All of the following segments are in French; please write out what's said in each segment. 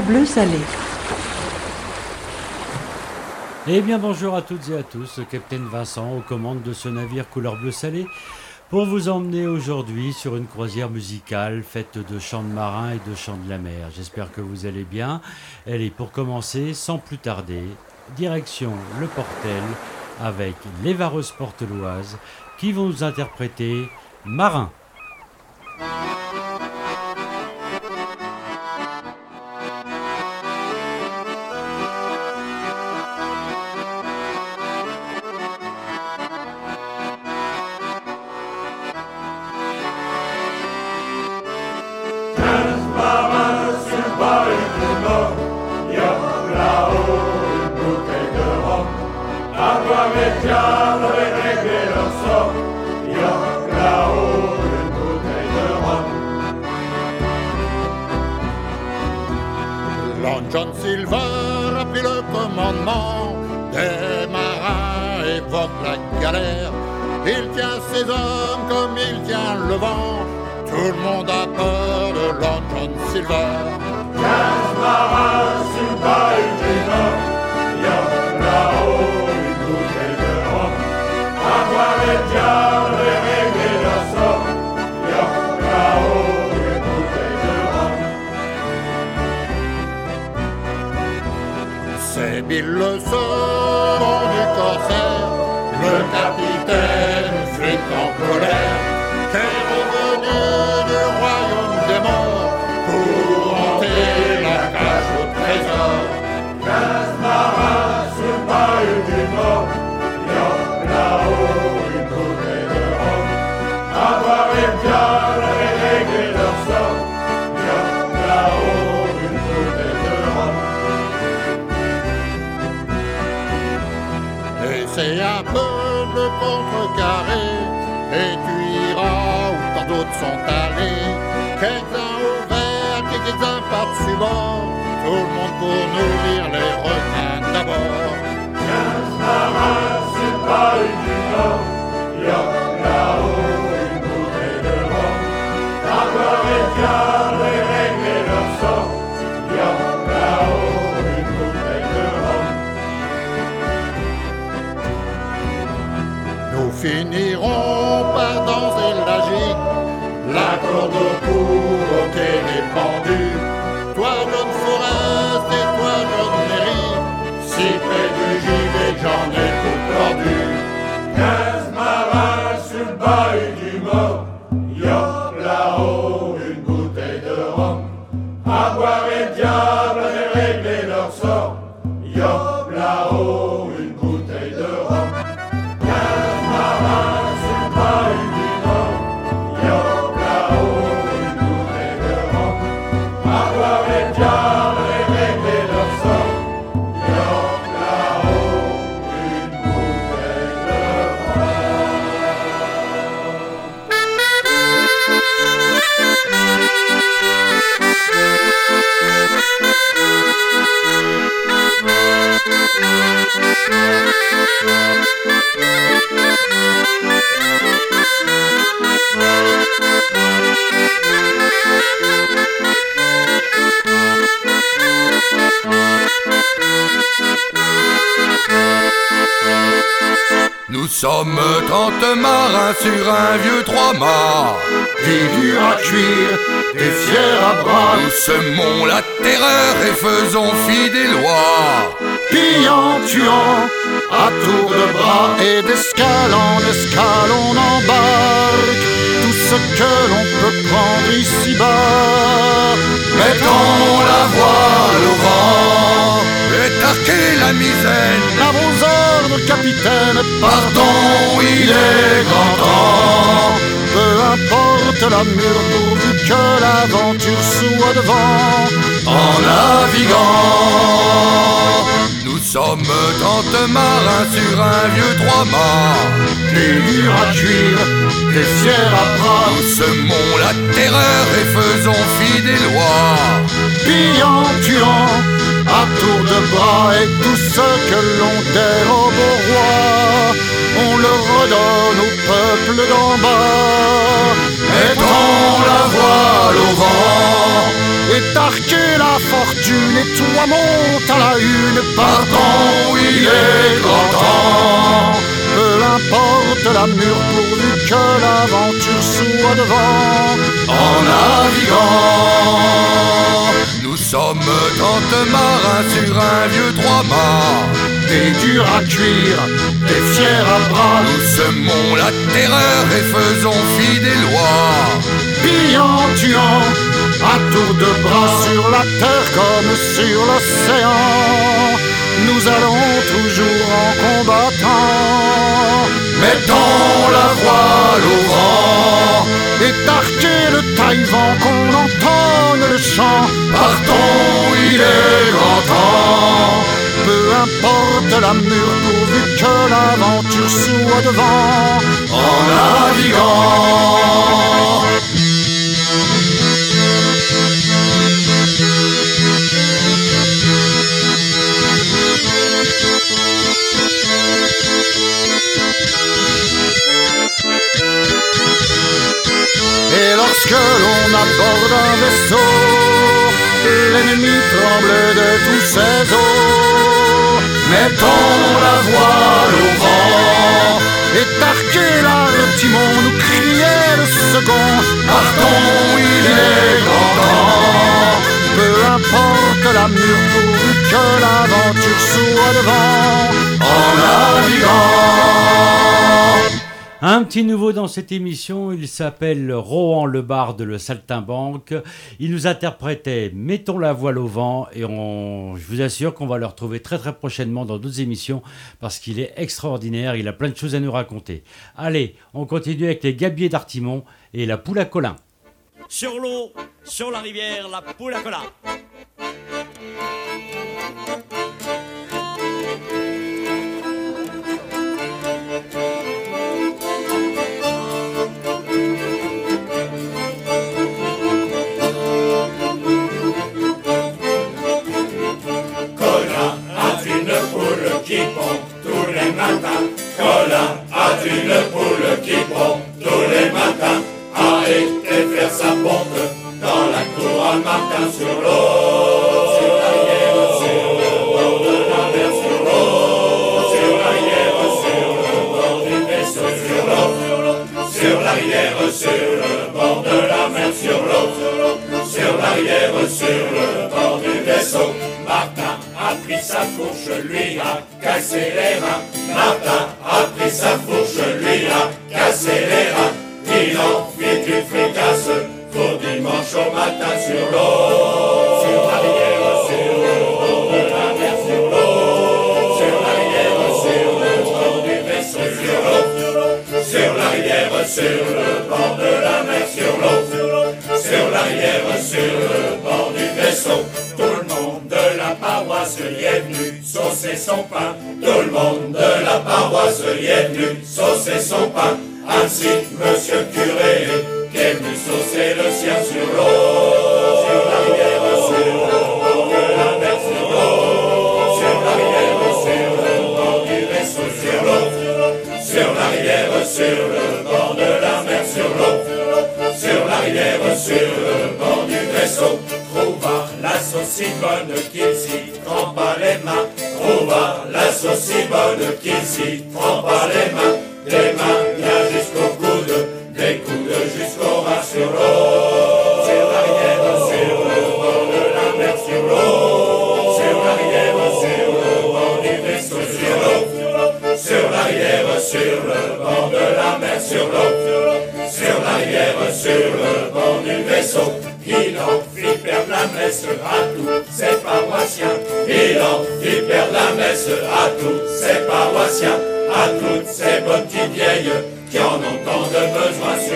bleu salé. Eh bien bonjour à toutes et à tous, Capitaine Vincent aux commandes de ce navire couleur bleu salé pour vous emmener aujourd'hui sur une croisière musicale faite de chants de marins et de chants de la mer. J'espère que vous allez bien. Elle est pour commencer sans plus tarder, direction le Portel avec les vareuses porteloises qui vont nous interpréter Marin. Galère. Il tient ses hommes comme il tient le vent. Tout le monde a peur de Long John Silver. Quinze marins sur Nord, y a là-haut une bouteille de rhum. À voir les diables et régler leur sort, y a là-haut une bouteille de rhum. C'est Bill le second du corsaire, le capitaine flic en colère, qui est revenu du royaume des morts pour hanter la cage au trésor. Sont allés. Quelques-uns au vert, quelques-uns par-dessus tout le monde pour nourrir les requins d'abord. Quinze Nord, y a là-haut une bouteille de les diables et là-haut une finirons par danser la gigue, la corde au cou, au des pendus. Toi, John Forest, et toi, John Merry, si près du gilet, j'en ai tout perdu. Quinze marins sur le bail du mort, trente marins sur un vieux trois-mâts Des durs à cuire, des fiers à bras, Nous semons la terreur et faisons fi des lois. Pillant, tuant, à tour de bras et d'escale en escale, on embarque tout ce que l'on peut prendre ici-bas. Mettons la voile au vent et la misaine À vos ordres, capitaine, Pardon, il est grand temps peu importe la mure pourvu que l'aventure soit devant. en naviguant. Sommes trente marins sur un vieux trois-mâts. Des durs à cuire, des fiers à bras, Nous semons la terreur et faisons fi des lois. Pillant, tuant, à tour de bras, et tout ce que l'on dérobe au roi, on le redonne au peuple d'en bas. Mettons la voile au vent. Et la fortune et toi monte à la une. Pardon, il est grand temps. Peu importe la mure pourvu que l'aventure soit devant. En naviguant, nous sommes trente marins sur un vieux trois-mâts. Des durs à cuire, des fiers à bras. Nous semons la terreur et faisons fi des lois. Pillant, tuant, à tour de bras sur la terre comme sur l'océan. Nous allons toujours en combattant. Mettons la voile au vent et tarquer le taille-vent qu'on entende le chant. Partons, il est grand temps. Peu importe la mure pourvu que l'aventure soit devant. En naviguant. Et lorsque l'on aborde un vaisseau, l'ennemi tremble de tous ses os. Mettons la voile au vent et tarquer l'artimon, nous criait le second. Partons, il est grand temps. Peu importe la mure pourvu que l'aventure soit devant. En naviguant. Un petit nouveau dans cette émission, il s'appelle Rohan le barde, le saltimbanque. Il nous interprétait Mettons la voile au vent et on, je vous assure qu'on va le retrouver très très prochainement dans d'autres émissions parce qu'il est extraordinaire, il a plein de choses à nous raconter. Allez, on continue avec les gabiers d'Artimon et la poule à Colin. Sur l'eau, sur la rivière, la poule à Colin. Colin son pain. Tout le monde de la paroisse y est saucer son pain. Ainsi, monsieur le curé, qui est venu saucer le sien sur l'eau. Sur la rivière, sur le bord de la mer, sur l'eau. Sur la rivière, sur le bord du vaisseau, sur l'eau. Sur la rivière, sur le bord de la mer, sur l'eau. Sur la rivière, sur le bord du vaisseau. Trouva la sauce si bonne qu'il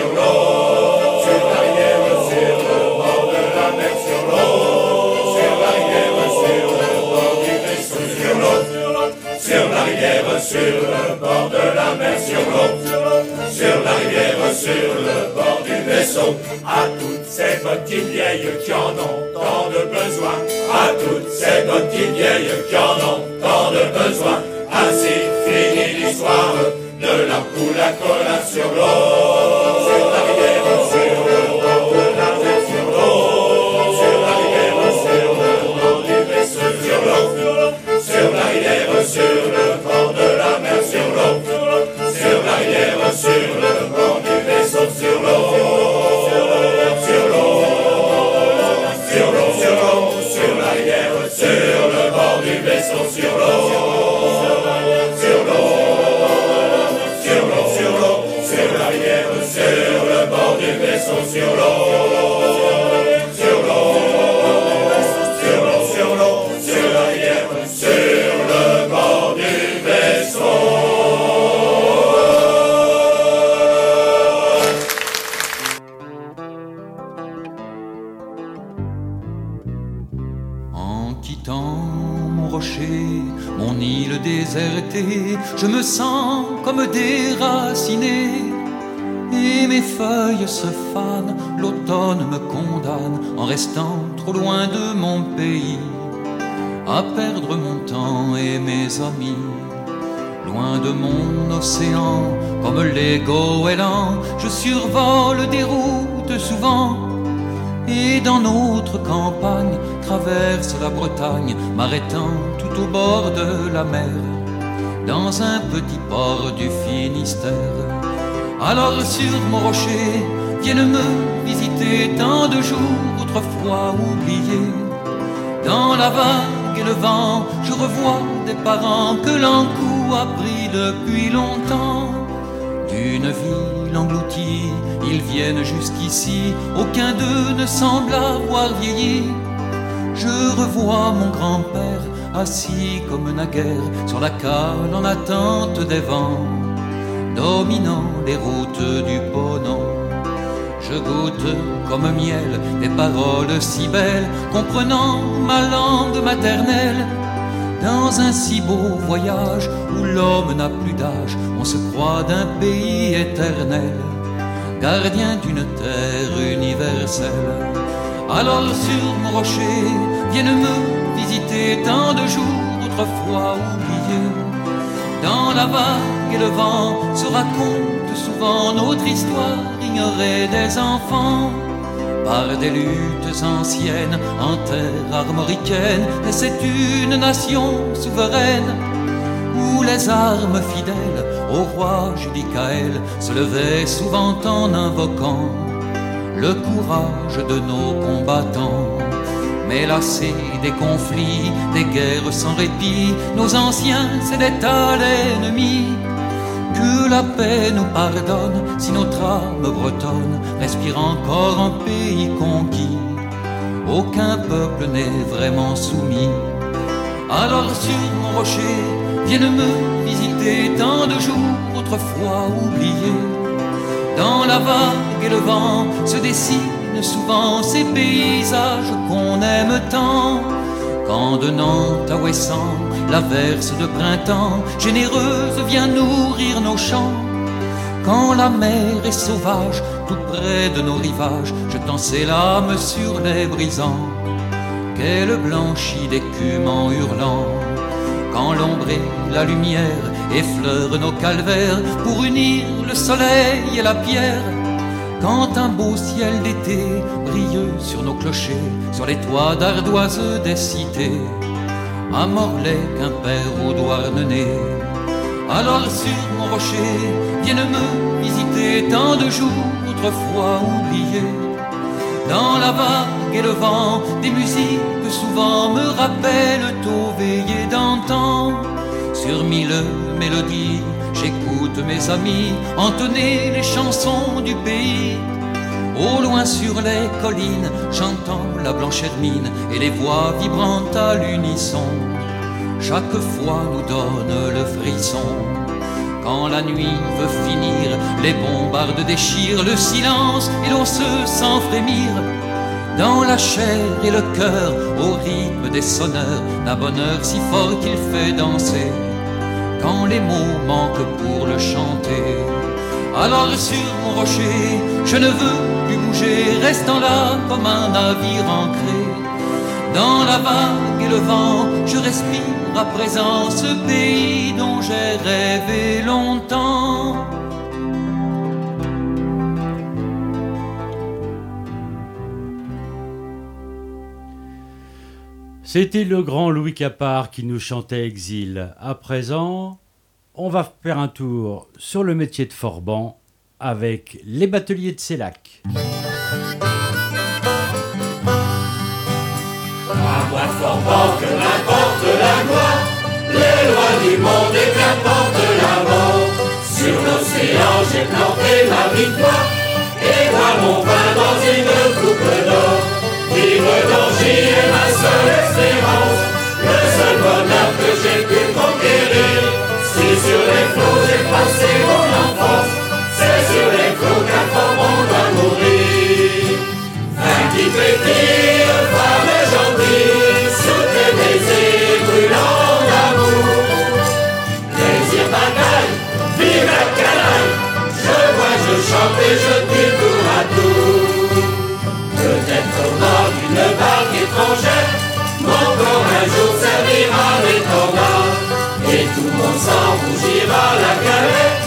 sur l'eau. Sur le bord de la mer, sur l'eau. Sur la rivière, sur le bord du vaisseau, sur l'eau. Sur la rivière, sur le bord de la mer, sur le bord du vaisseau. À toutes ces petites vieilles qui en ont tant de besoin. À toutes ces petites vieilles qui en ont tant de besoin. Ainsi finit l'histoire de la poule à je me sens comme déraciné. Et mes feuilles se fanent, l'automne me condamne en restant trop loin de mon pays, à perdre mon temps et mes amis. Loin de mon océan, comme les goélands, je survole des routes souvent. Et dans notre campagne, traverse la Bretagne, m'arrêtant tout au bord de la mer dans un petit port du Finistère. Alors sur mon rocher viennent me visiter tant de jours autrefois oubliés. Dans la vague et le vent, je revois des parents que l'encou a pris depuis longtemps. D'une ville engloutie, ils viennent jusqu'ici, aucun d'eux ne semble avoir vieilli. Je revois mon grand-père assis comme naguère sur la cale en attente des vents, dominant les routes du Ponant. Je goûte comme miel des paroles si belles, comprenant ma langue maternelle. Dans un si beau voyage où l'homme n'a plus d'âge, on se croit d'un pays éternel, gardien d'une terre universelle. Alors sur mon rocher viennent me visiter tant de jours autrefois oubliés. Dans la vague et le vent se raconte souvent notre histoire ignorée des enfants. Par des luttes anciennes en terre armoricaine, et c'est une nation souveraine où les armes fidèles au roi Judicaël se levaient souvent en invoquant le courage de nos combattants. Mais lassés des conflits, des guerres sans répit, nos anciens cédaient à l'ennemi. La paix nous pardonne si notre âme bretonne respire encore un pays conquis. Aucun peuple n'est vraiment soumis. Alors sur mon rocher viennent me visiter tant de jours autrefois oubliés. Dans la vague et le vent se dessinent souvent ces paysages qu'on aime tant. Quand de Nantes à Ouessant, la verse de printemps généreuse vient nourrir nos champs. Quand la mer est sauvage, tout près de nos rivages, je t'en sais l'âme sur les brisants, qu'elle blanchit d'écume en hurlant. Quand l'ombre et la lumière effleurent nos calvaires pour unir le soleil et la pierre, quand un beau ciel d'été brille sur nos clochers, sur les toits d'ardoise des cités, à Morlaix, Quimper ou Douarnenez. Alors sur mon rocher viennent me visiter tant de jours autrefois oubliés. Dans la vague et le vent, des musiques que souvent me rappellent tôt veillé d'antan. Sur mille mélodies J'écoute mes amis entonner les chansons du pays. Au loin sur les collines, j'entends la blanche hermine et les voix vibrantes à l'unisson. Chaque fois nous donne le frisson. Quand la nuit veut finir, les bombardes déchirent le silence et l'on se sent frémir. Dans la chair et le cœur, au rythme des sonneurs, d'un bonheur si fort qu'il fait danser quand les mots manquent pour le chanter. Alors sur mon rocher, je ne veux plus bouger, restant là comme un navire ancré. Dans la vague et le vent, je respire à présent ce pays dont j'ai rêvé longtemps. C'était le grand Louis Capard qui nous chantait Exil. À présent, on va faire un tour sur le métier de Forban avec les bateliers de Sélac. À moi Forban que n'importe la loi, les lois du monde et qu'importe la mort. Sur l'océan j'ai planté ma victoire, et boire mon pain dans une coupe d'or. Vivre dans J est ma seule espérance, le seul bonheur que j'ai pu conquérir. Si sur les flots j'ai passé mon enfance, sur les flots qu'un fort monde a mourir. Un qui pétille, femme gentille, sous tes baisers brûlants d'amour. Plaisir bataille, vive la canaille, je vois, je chante et je dis tour à tour. Peut-être mort d'une barque étrangère, mon corps un jour servira d'étendard, et tout mon sang rougira la galère.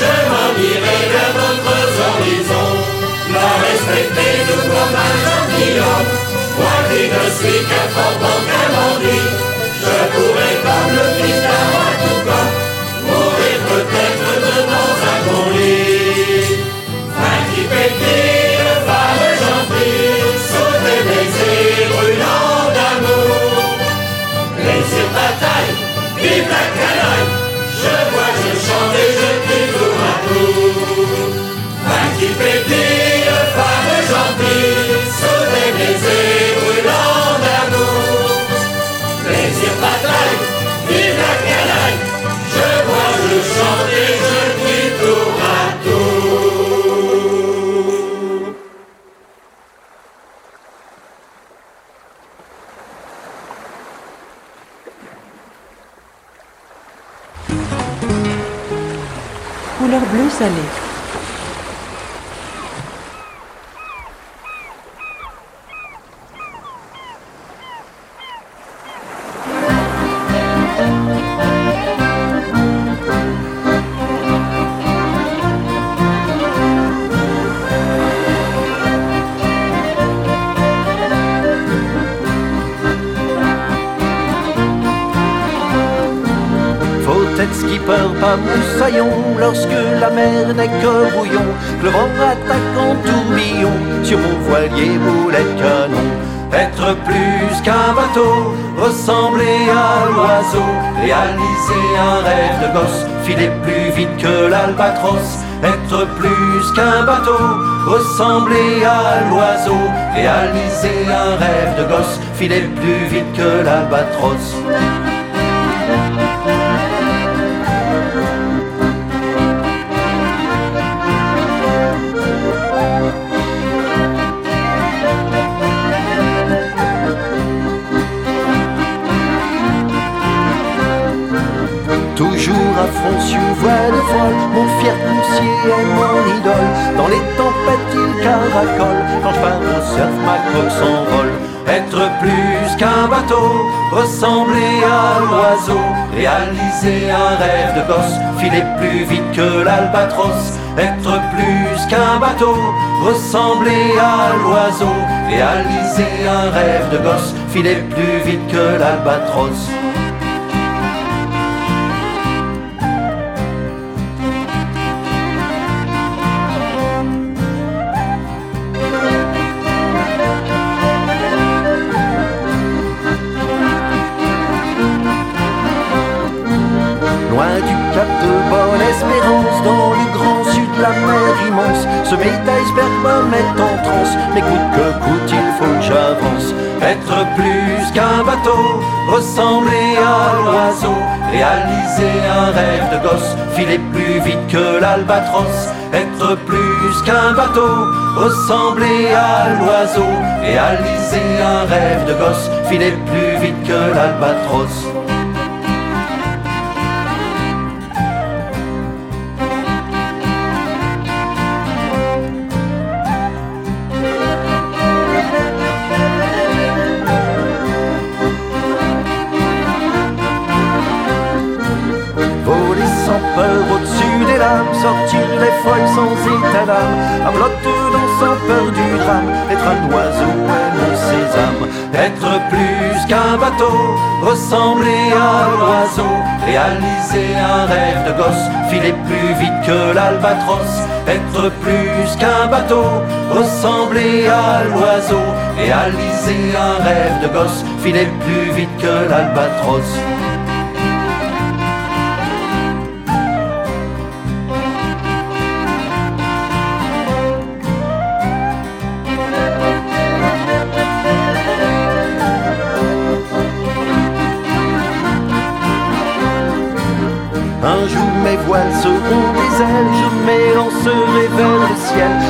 je m'en irai vers d'autres horizons. La respecter tout comme un gentilhomme, moi qui ne suis qu'un qu'un bandit, je pourrais comme le fils ressembler à l'oiseau, réaliser un rêve de gosse, filer plus vite que l'albatros. Toujours à fond sur voile folle, poussier est mon idole. Dans les tempêtes il caracole, quand je pars au surf ma coque s'envole. Être plus qu'un bateau, ressembler à l'oiseau, réaliser un rêve de gosse, filer plus vite que l'albatros. Être plus qu'un bateau, ressembler à l'oiseau, réaliser un rêve de gosse, filer plus vite que l'albatros. Réaliser un rêve de gosse, filer plus vite que l'albatros, être plus qu'un bateau, ressembler à l'oiseau, réaliser un rêve de gosse, filer plus vite que l'albatros. Ressembler à l'oiseau, réaliser un rêve de gosse, filer plus vite que l'albatros, être plus qu'un bateau, ressembler à l'oiseau, réaliser un rêve de gosse, filer plus vite que l'albatros.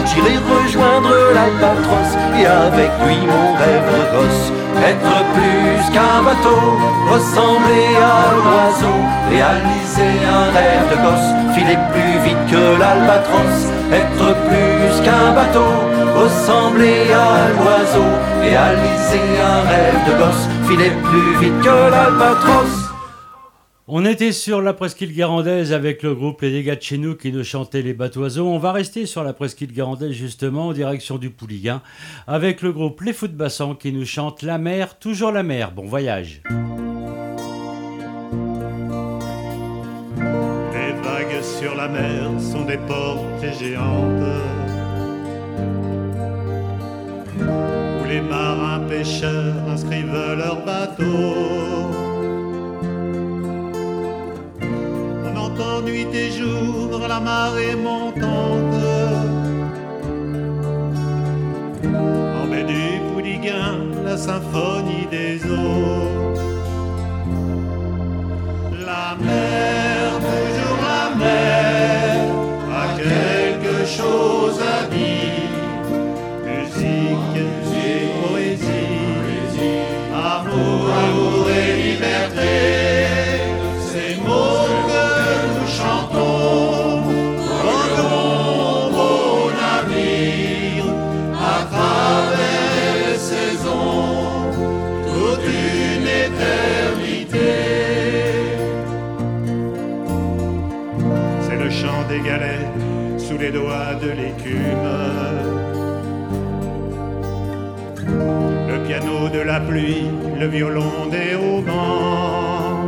J'irai rejoindre l'albatros et avec lui mon rêve de gosse. Être plus qu'un bateau, ressembler à l'oiseau, réaliser un rêve de gosse, filer plus vite que l'albatros. Être plus qu'un bateau, ressembler à l'oiseau, réaliser un rêve de gosse, filer plus vite que l'albatros. On était sur la presqu'île garandaise avec le groupe Les Dégâts de chez nous qui nous chantait les bateaux-oiseaux. On va rester sur la presqu'île garandaise justement en direction du Pouliguen avec le groupe Les Fous qui nous chante La mer, toujours la mer. Bon voyage. Les vagues sur la mer sont des portes géantes où les marins pêcheurs inscrivent leurs bateaux nuit et jour la marée montante. En baie du Pouliguen, la symphonie des eaux. La mer, toujours la mer, a quelque chose doigts de l'écume. Le piano de la pluie, le violon des haubans.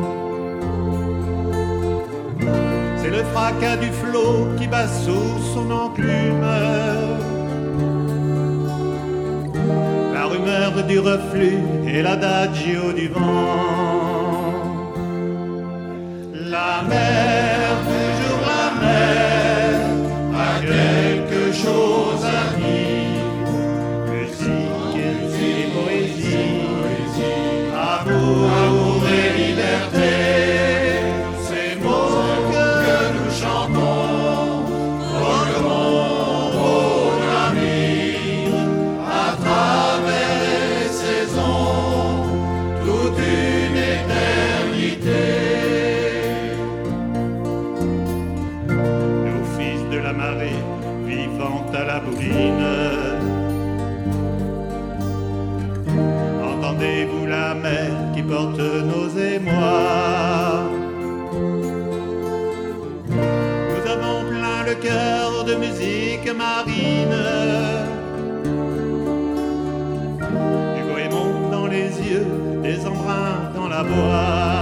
C'est le fracas du flot qui bat sous son enclume. La rumeur du reflux et l'adagio du vent. La mer, musique marine. Du goémon dans les yeux, des embruns dans la boîte.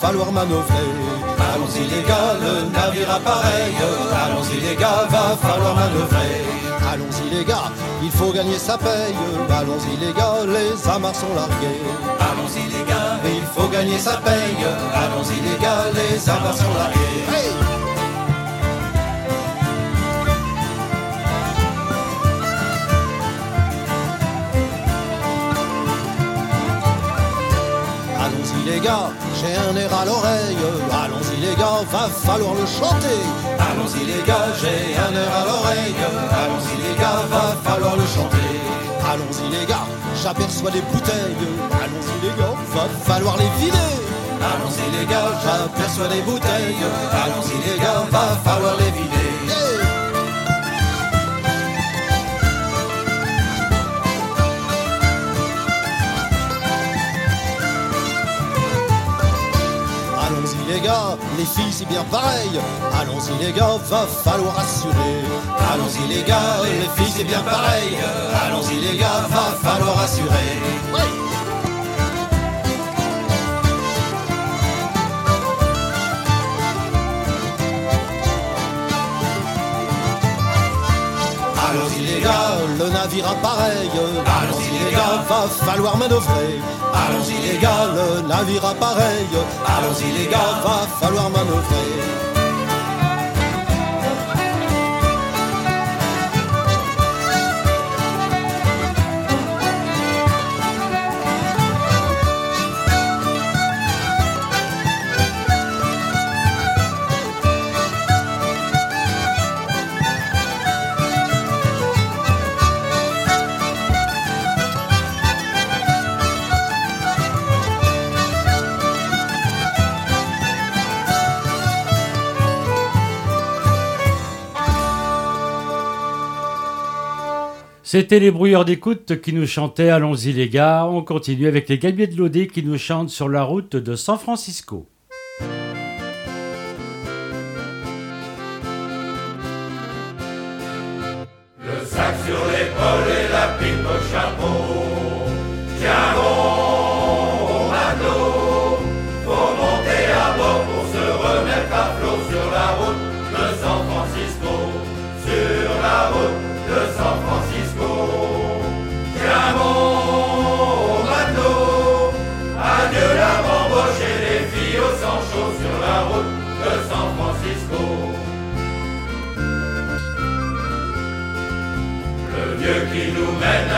Falloir manœuvrer. Allons-y les gars, le navire appareil. Allons-y les gars, va falloir manœuvrer. Allons-y les gars, il faut gagner sa paye. Allons-y les gars, les amarres sont largués. Allons-y les gars, il faut gagner sa paye. Allons-y les gars, les amarres sont largués. Allons-y j'ai un air à l'oreille. Allons-y les gars, va falloir le chanter. Allons-y les gars, j'ai un air à l'oreille. Allons-y les gars, va falloir le chanter. Allons-y les gars, j'aperçois des bouteilles. Allons-y les gars, va falloir les vider. Allons-y les gars, j'aperçois des bouteilles. Allons-y les gars, va falloir les vider. Les filles c'est bien pareil. Allons-y les gars, va falloir assurer. Allons-y les gars, les filles c'est bien pareil. Allons-y les gars, va falloir assurer. Les le navire appareil. Allons-y les gars, va falloir manœuvrer. Allons-y les gars, le navire appareil. Allons-y les gars, va falloir manœuvrer. C'était les brouilleurs d'écoute qui nous chantaient Allons-y les gars. On continue avec les gabiers de l'Odé qui nous chantent sur la route de San Francisco.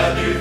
Nous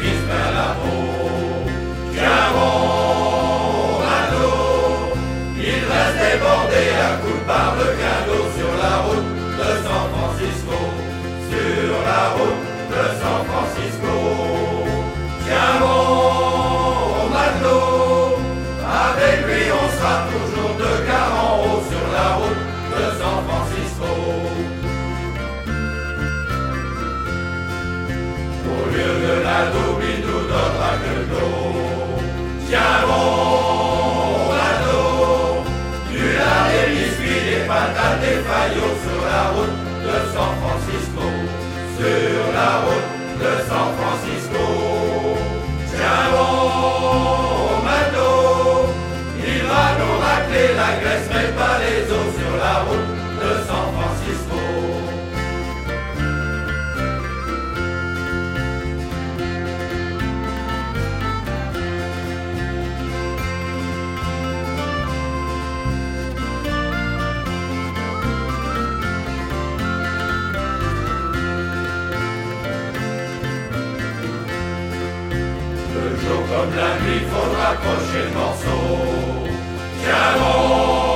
pas les os sur la route de San Francisco. Le jour comme la nuit, faut raccrocher le morceau. Tiens bon,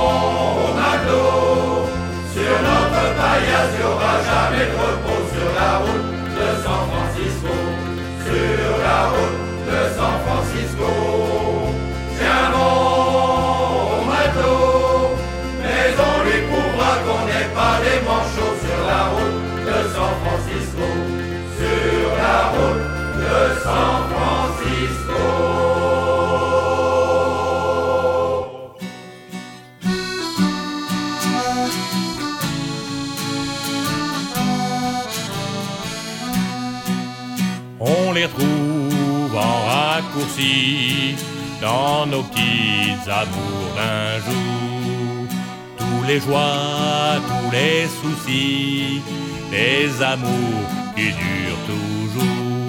notre paillasse, y dans nos petits amours d'un jour. Tous les joies, tous les soucis, les amours qui durent toujours.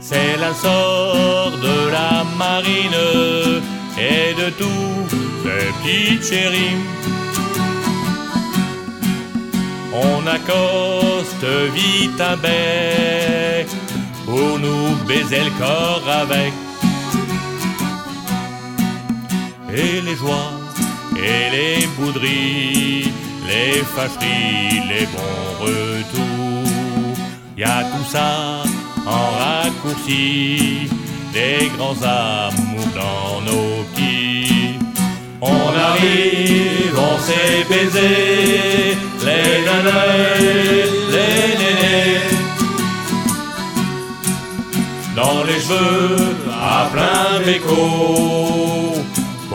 C'est la sort de la marine et de tous ces petites chéris. On accoste vite un bec pour nous baiser le corps avec. Et les joies et les bouderies, les fâcheries, les bons retours, y a tout ça en raccourci, des grands amours dans nos petits. On arrive, on s'est baisé, les nanais, les nénés. Dans les cheveux à plein béco,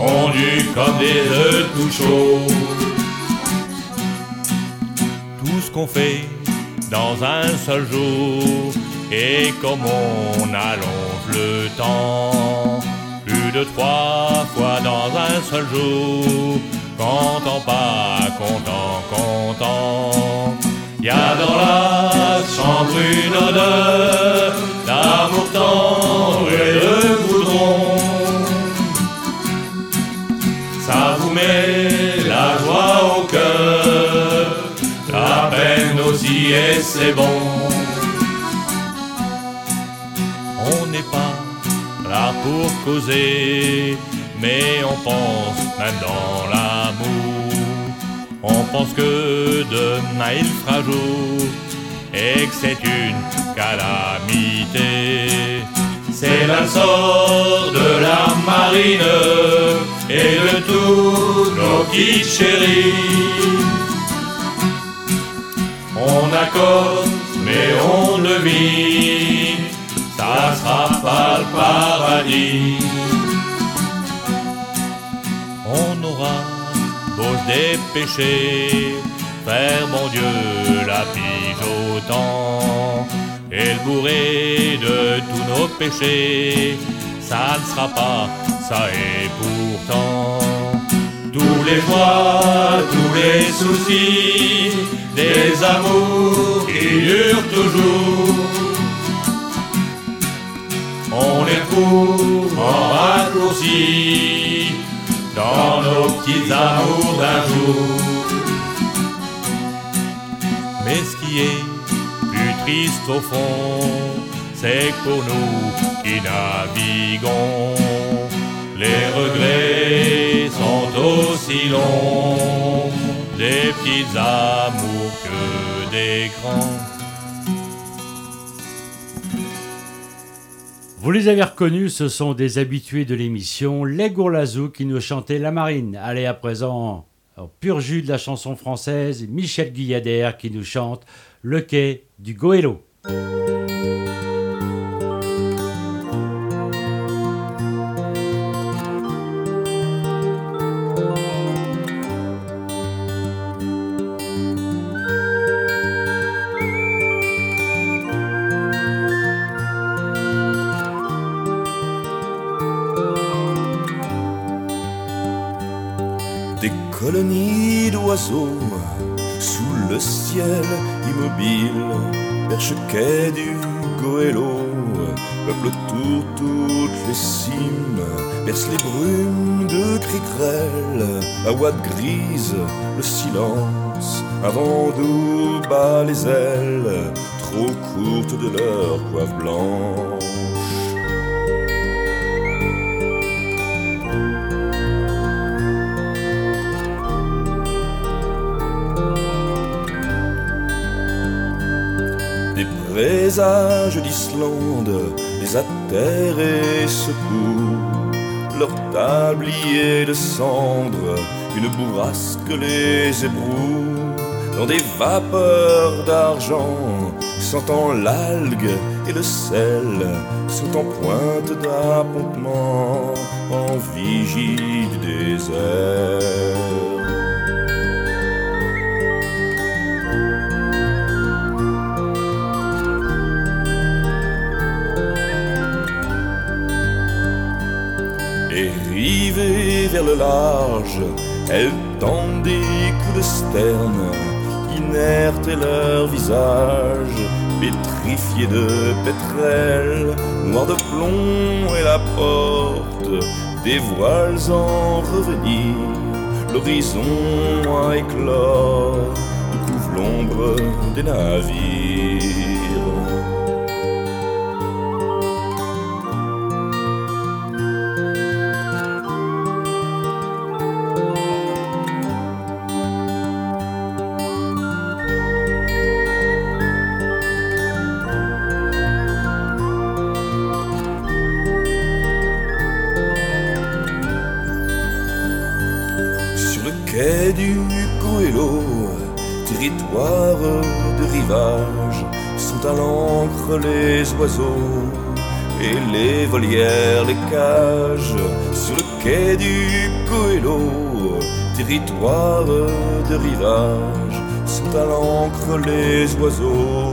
fondus comme des œufs tout chauds. Tout ce qu'on fait dans un seul jour, et comme on allonge le temps, plus de trois fois dans un seul jour, content pas, content, content. Y dans la pour causer, mais on pense même dans l'amour. On pense que demain il fera jour et que c'est une calamité. C'est la sort de la marine et de tous nos petites chéris. On accoste mais on devine, ça sera pas le paradis. On aura beau se dépêcher, faire mon Dieu la pige au temps, et le bourré de tous nos péchés, ça ne sera pas ça et pourtant. Tous les joies, tous les soucis, des amours qui durent toujours. En raccourci dans nos petits amours d'un jour. Mais ce qui est plus triste au fond, c'est pour nous qui naviguons, les regrets sont aussi longs, des petits amours que des grands. Vous les avez reconnus, ce sont des habitués de l'émission, les Gourlazou qui nous chantaient La Marine. Allez, à présent, au pur jus de la chanson française, Michel Guyader qui nous chante Le quai du Goélo. Les brumes de criquerelles, à ouate grise, le silence, un vent doux bat les ailes, trop courtes de leur coiffe blanche. Des présages d'Islande les atterrés secouent, leur tablier de cendres, une bourrasque les ébroue, dans des vapeurs d'argent, sentant l'algue et le sel, sont en pointe d'appontement, en vigie du désert. Vers le large, elles tendent des coups de sterne, inertes leur visage, pétrifié de pétrel, noir de plomb et la porte, des voiles en revenir, l'horizon à éclore, couvre l'ombre des navires. Les oiseaux et les volières, les cages sur le quai du Coelho, territoire de rivage, sont à l'encre les oiseaux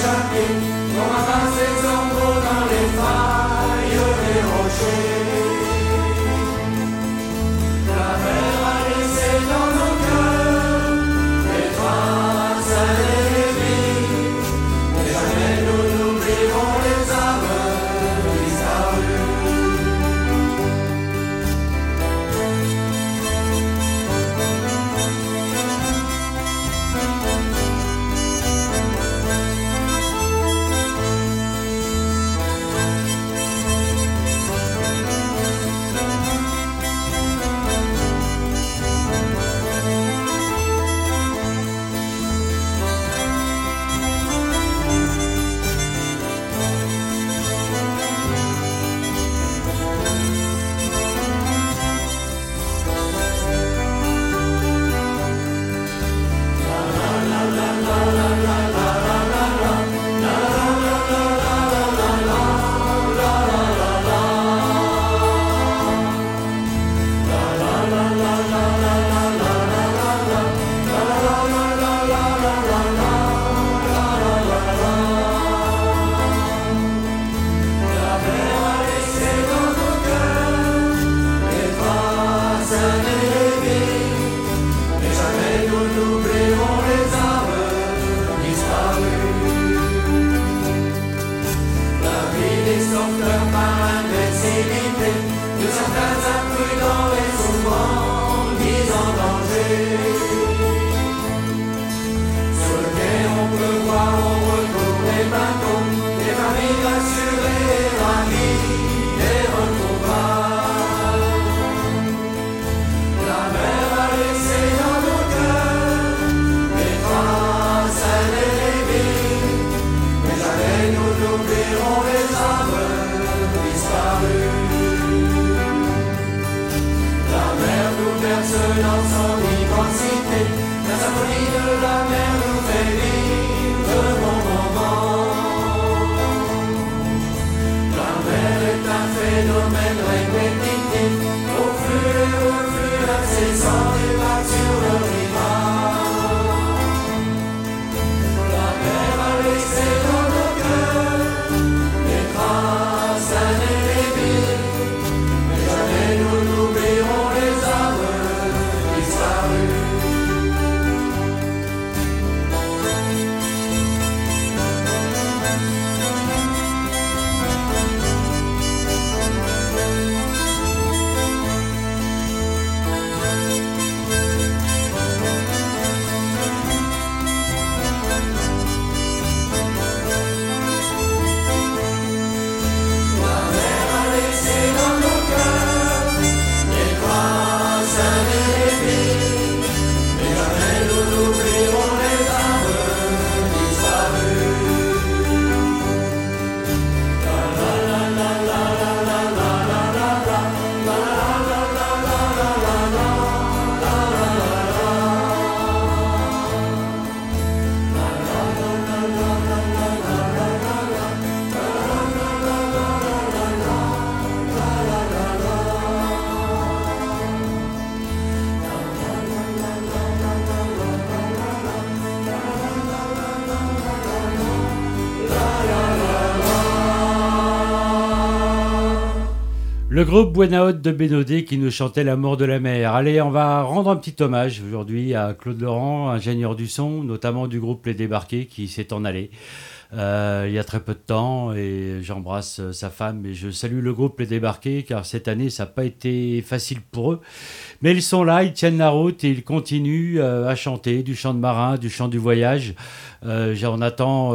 Le groupe Buena de Bénodet qui nous chantait La mort de la mer. Allez, on va rendre un petit hommage aujourd'hui à Claude Laurent, ingénieur du son, notamment du groupe Les Débarqués qui s'est en allé. Euh, il y a très peu de temps et j'embrasse sa femme et je salue le groupe Les Débarqués car cette année ça n'a pas été facile pour eux. Mais ils sont là, ils tiennent la route et ils continuent euh, à chanter du chant de marin, du chant du voyage. Euh, on attend,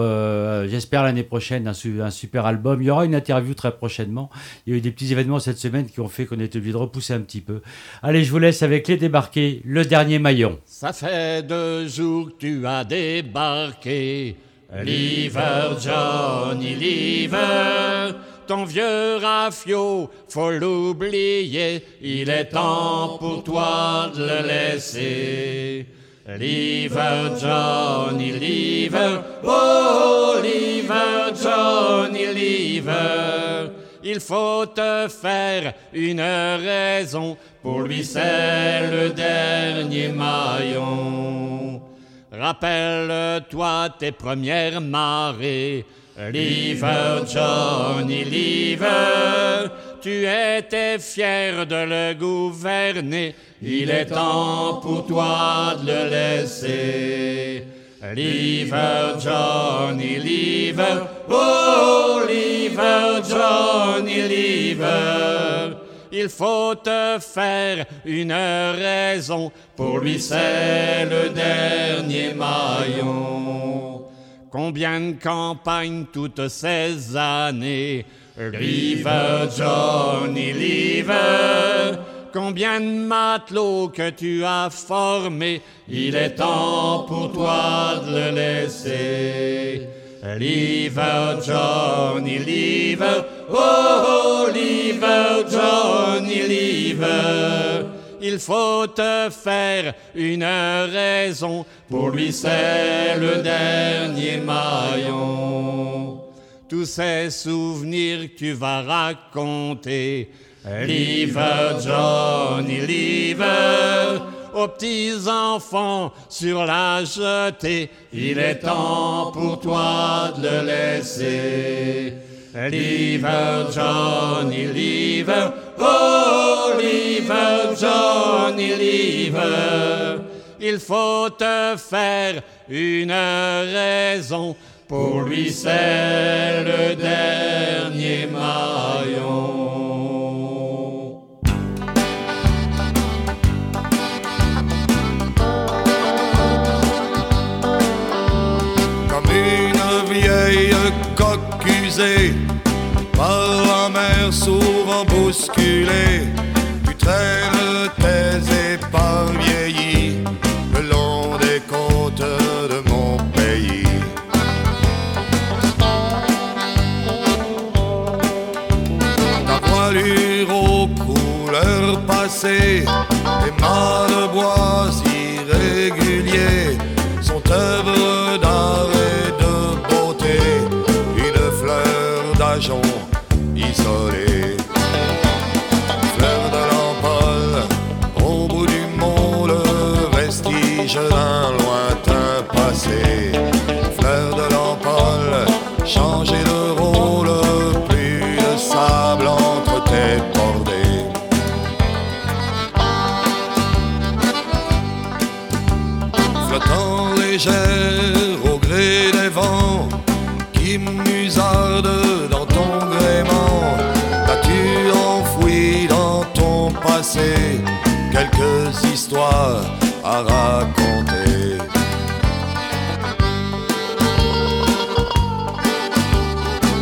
j'espère l'année prochaine, un, super album. Il y aura une interview très prochainement. Il y a eu des petits événements cette semaine qui ont fait qu'on était obligé de repousser un petit peu. Allez, je vous laisse avec Les Débarqués, le dernier maillon. Ça fait deux jours que tu as débarqué. Liver, Johnny Liver, ton vieux rafio, faut l'oublier, il est temps pour toi de le laisser. Liver, Johnny Liver, oh Liver, Johnny Liver, il faut te faire une raison, pour lui c'est le dernier maillon. Rappelle-toi tes premières marées. Liver, Johnny Liver, tu étais fier de le gouverner. Il est temps pour toi de le laisser. Liver, Johnny Liver, oh Liver, Johnny Liver il faut te faire une raison, pour lui c'est le dernier maillon. Combien de campagnes toutes ces années, River, Johnny Liver, combien de matelots que tu as formés, il est temps pour toi de le laisser. Liver, Johnny Liver, oh, Liver, Johnny Liver. Il faut te faire une raison, pour lui c'est le dernier maillon. Tous ces souvenirs que tu vas raconter, Liver, Johnny Liver, aux petits enfants sur la jetée. Il est temps pour toi de le laisser. Liver, Johnny, Liver, oh, Liver, Johnny, Liver. Il faut te faire une raison, pour lui c'est le dernier maillon. Par la mer souvent bousculée. Tu traînes tes épargnes vieillies le long des côtes de mon pays. Ta voilure aux couleurs passées des mâts de bois irréguliers sont œuvres d'art emisores.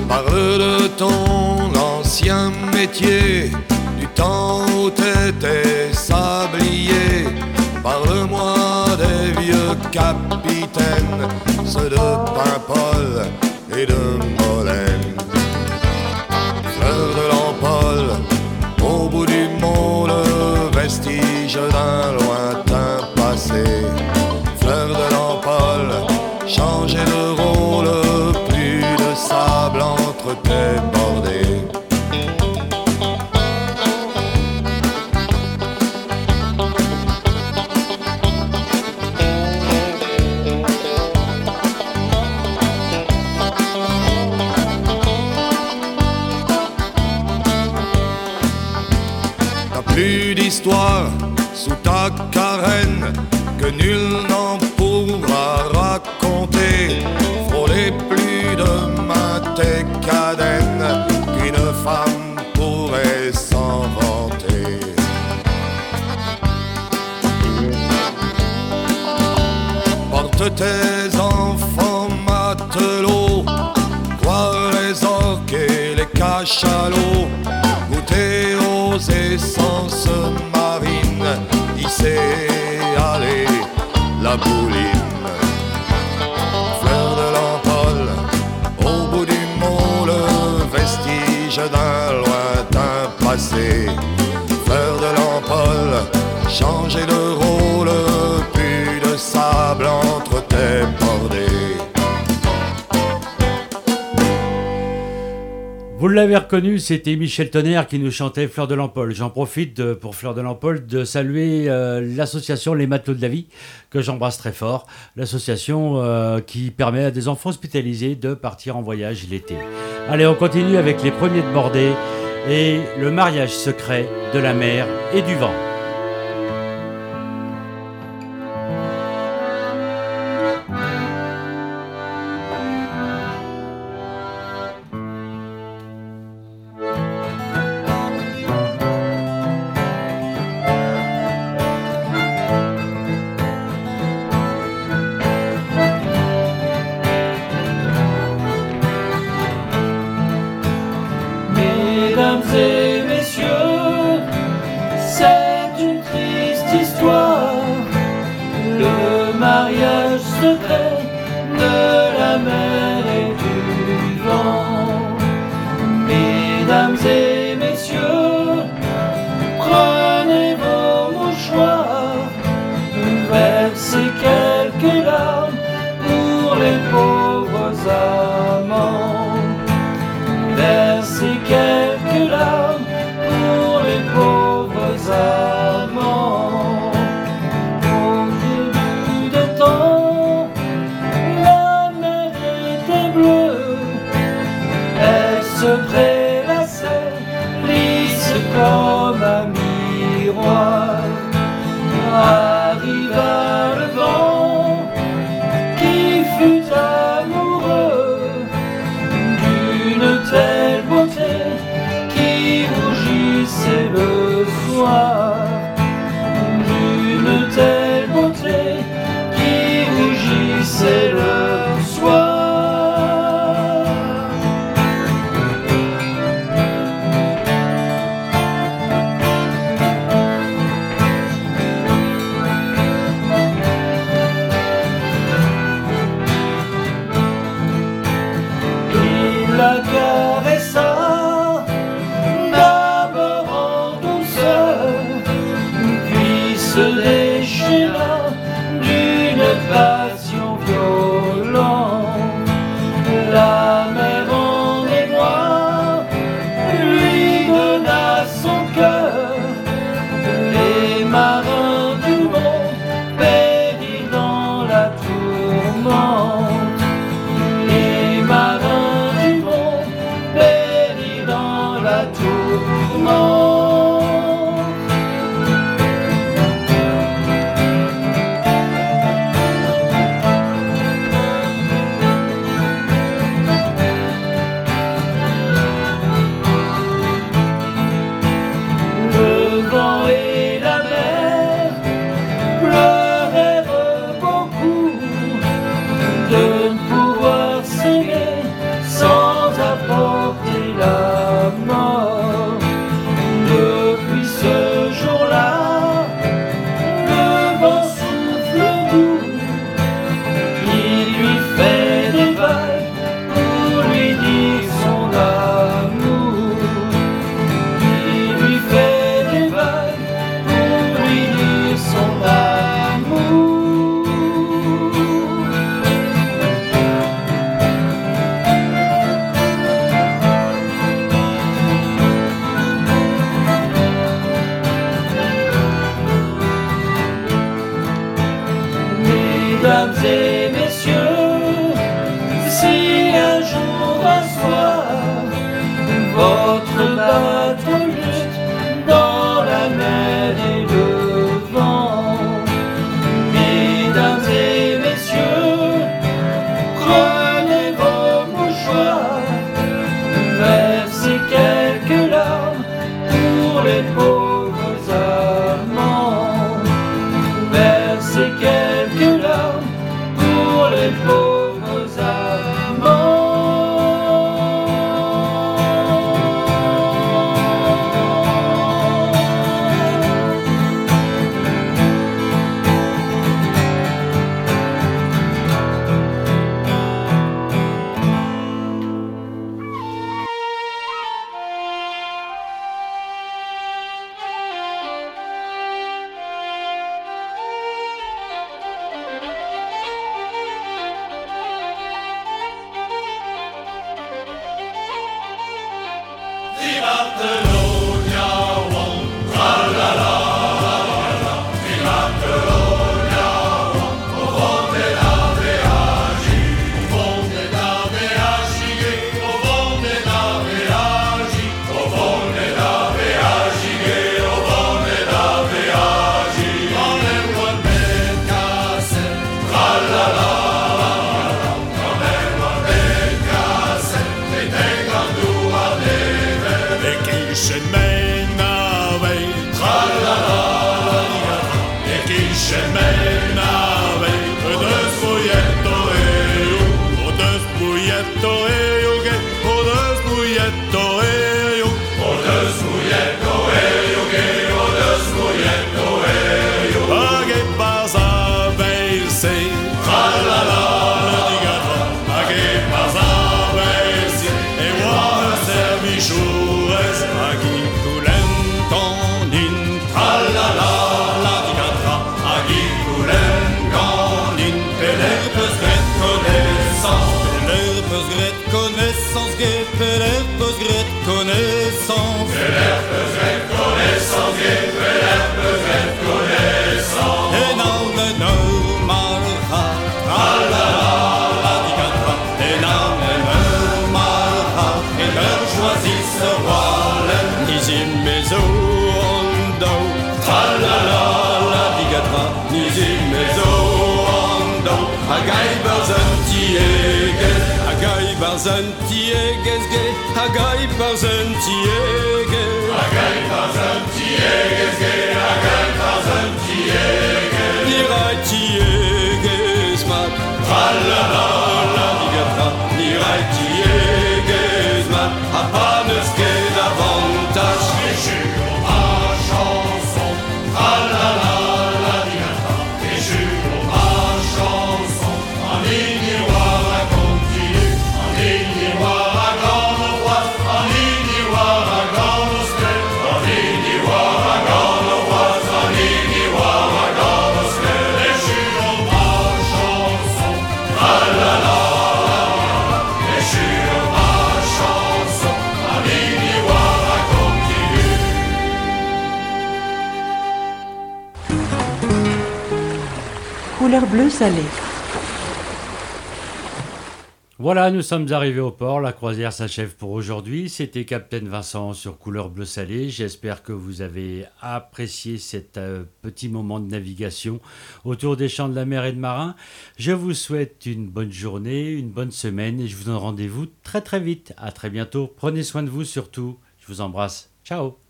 Parle de ton ancien métier, du temps où t'étais sablier. Parle-moi des vieux capitaines, ceux de Paimpol et de Molène. T'as plus d'histoire sous ta carène que nul changer de rôle, plus de sable entre tes bordées. Vous l'avez reconnu, c'était Michel Tonnerre qui nous chantait Fleur de l'Empole. J'en profite de- pour Fleur de l'Empole de saluer euh, l'association Les Matelots de la Vie, que j'embrasse très fort. L'association euh, qui permet à des enfants hospitalisés de partir en voyage l'été. Allez, on continue avec les premiers de bordée et le mariage secret de la mer et du vent. Voilà, nous sommes arrivés au port. La croisière s'achève pour aujourd'hui. C'était Captain Vincent sur Couleur Bleu Salé. J'espère que vous avez apprécié cet euh, petit moment de navigation autour des champs de la mer et de marins. Je vous souhaite une bonne journée, une bonne semaine et je vous donne rendez-vous très très vite. À très bientôt. Prenez soin de vous surtout. Je vous embrasse. Ciao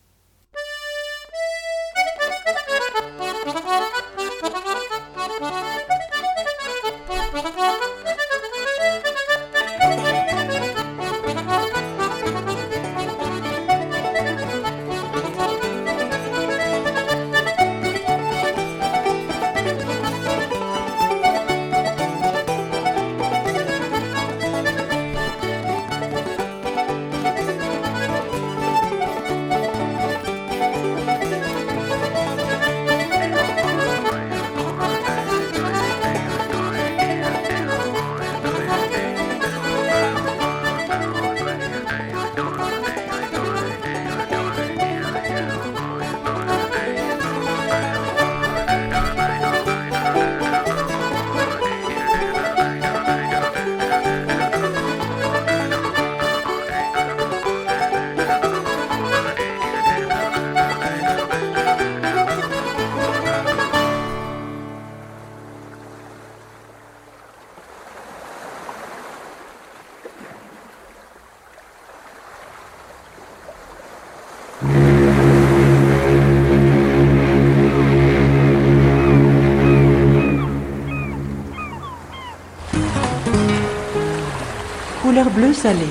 bleu salé.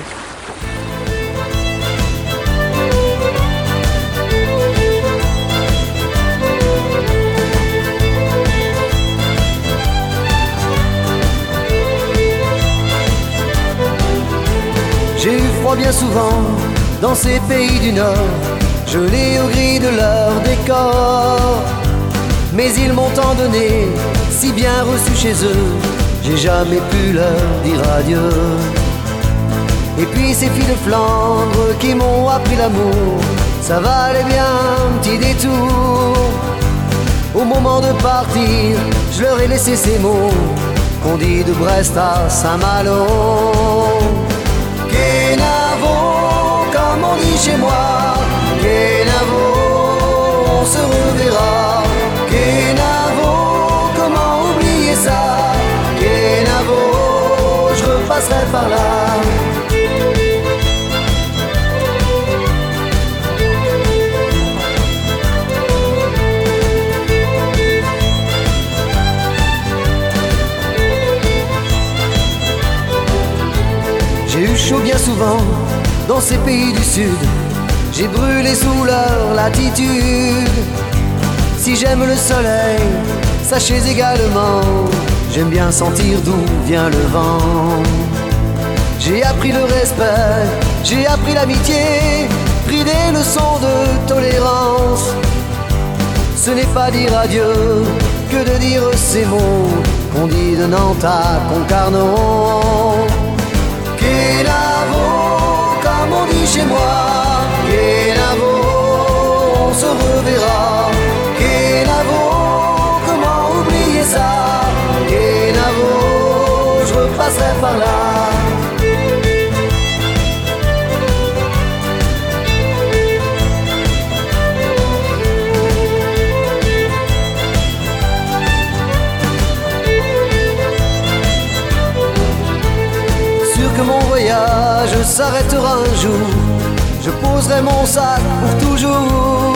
J'ai eu froid bien souvent dans ces pays du Nord, gelé au gris de leur décor. Mais ils m'ont tant donné, si bien reçu chez eux, j'ai jamais pu leur dire adieu. Et puis ces filles de Flandre qui m'ont appris l'amour, ça valait bien un petit détour. Au moment de partir, je leur ai laissé ces mots qu'on dit de Brest à Saint-Malo. Kenavo, comme on dit chez moi, Kenavo, on se reverra? Kenavo, comment oublier ça? Kenavo, je repasserai par là. Chaud bien souvent dans ces pays du sud. J'ai brûlé sous leur latitude. Si j'aime le soleil, sachez également, j'aime bien sentir d'où vient le vent. J'ai appris le respect, j'ai appris l'amitié, pris des leçons de tolérance. Ce n'est pas dire adieu que de dire ces mots qu'on dit de Nantes à Concarneau. Chez moi, Kenavo, on se reverra. Kenavo, comment oublier ça? Kenavo, je repasserai par là. Je poserai mon sac pour toujours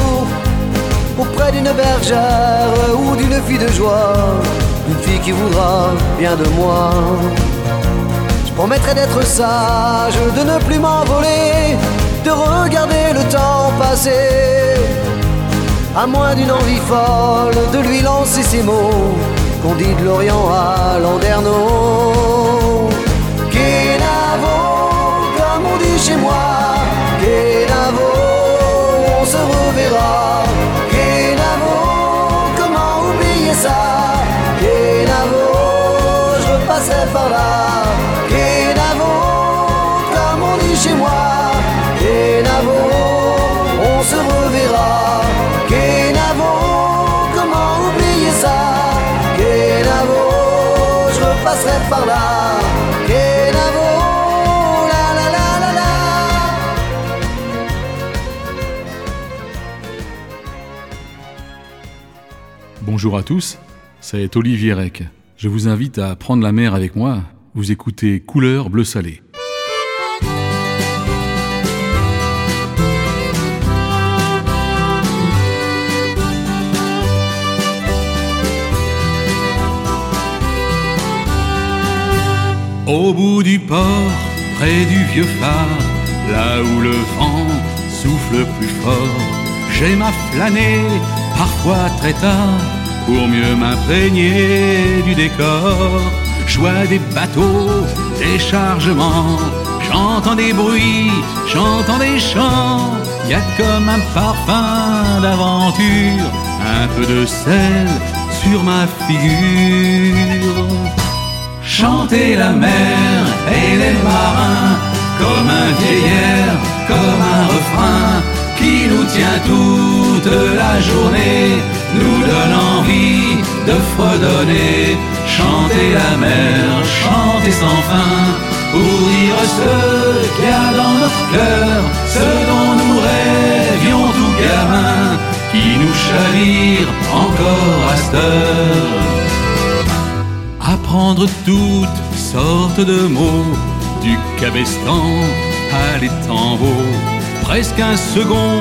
auprès d'une bergère ou d'une fille de joie, une fille qui voudra bien de moi. Je promettrai d'être sage, de ne plus m'envoler, de regarder le temps passer. À moins d'une envie folle de lui lancer ces mots qu'on dit de l'Orient à Landerneau. Kenavo, comme on dit chez moi, se reverra. Kenavo, comment oublier ça? Kenavo, je repasserai par là. Kenavo, comme on dit chez moi, Kenavo, on se reverra. Kenavo, comment oublier ça? Kenavo passerai par là. Bonjour à tous, c'est Olivier Rec. Je vous invite à prendre la mer avec moi. Vous écoutez Couleur bleu salé. Au bout du port, près du vieux phare, là où le vent souffle plus fort, j'aime à flâner, parfois très tard, pour mieux m'imprégner du décor. Joie des bateaux, des chargements, j'entends des bruits, j'entends des chants, y a comme un parfum d'aventure, un peu de sel sur ma figure. Chanter la mer et les marins comme un vieillard, comme un refrain qui nous tient toute la journée, nous donne envie de fredonner. Chanter la mer, chanter sans fin, pour dire ce qu'il y a dans notre cœur, ce dont nous rêvions tout gamin, qui nous chavire encore à cette heure apprendre toutes sortes de mots, du cabestan à l'étambeau, presque un second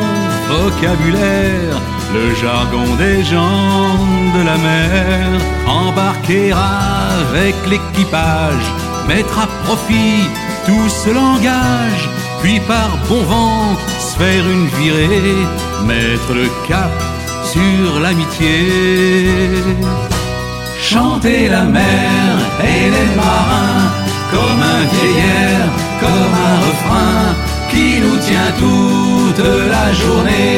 vocabulaire, le jargon des gens de la mer, embarquer avec l'équipage, mettre à profit tout ce langage, puis par bon vent se faire une virée, mettre le cap sur l'amitié. Chanter la mer et les marins comme un vieillard, comme un refrain qui nous tient toute la journée,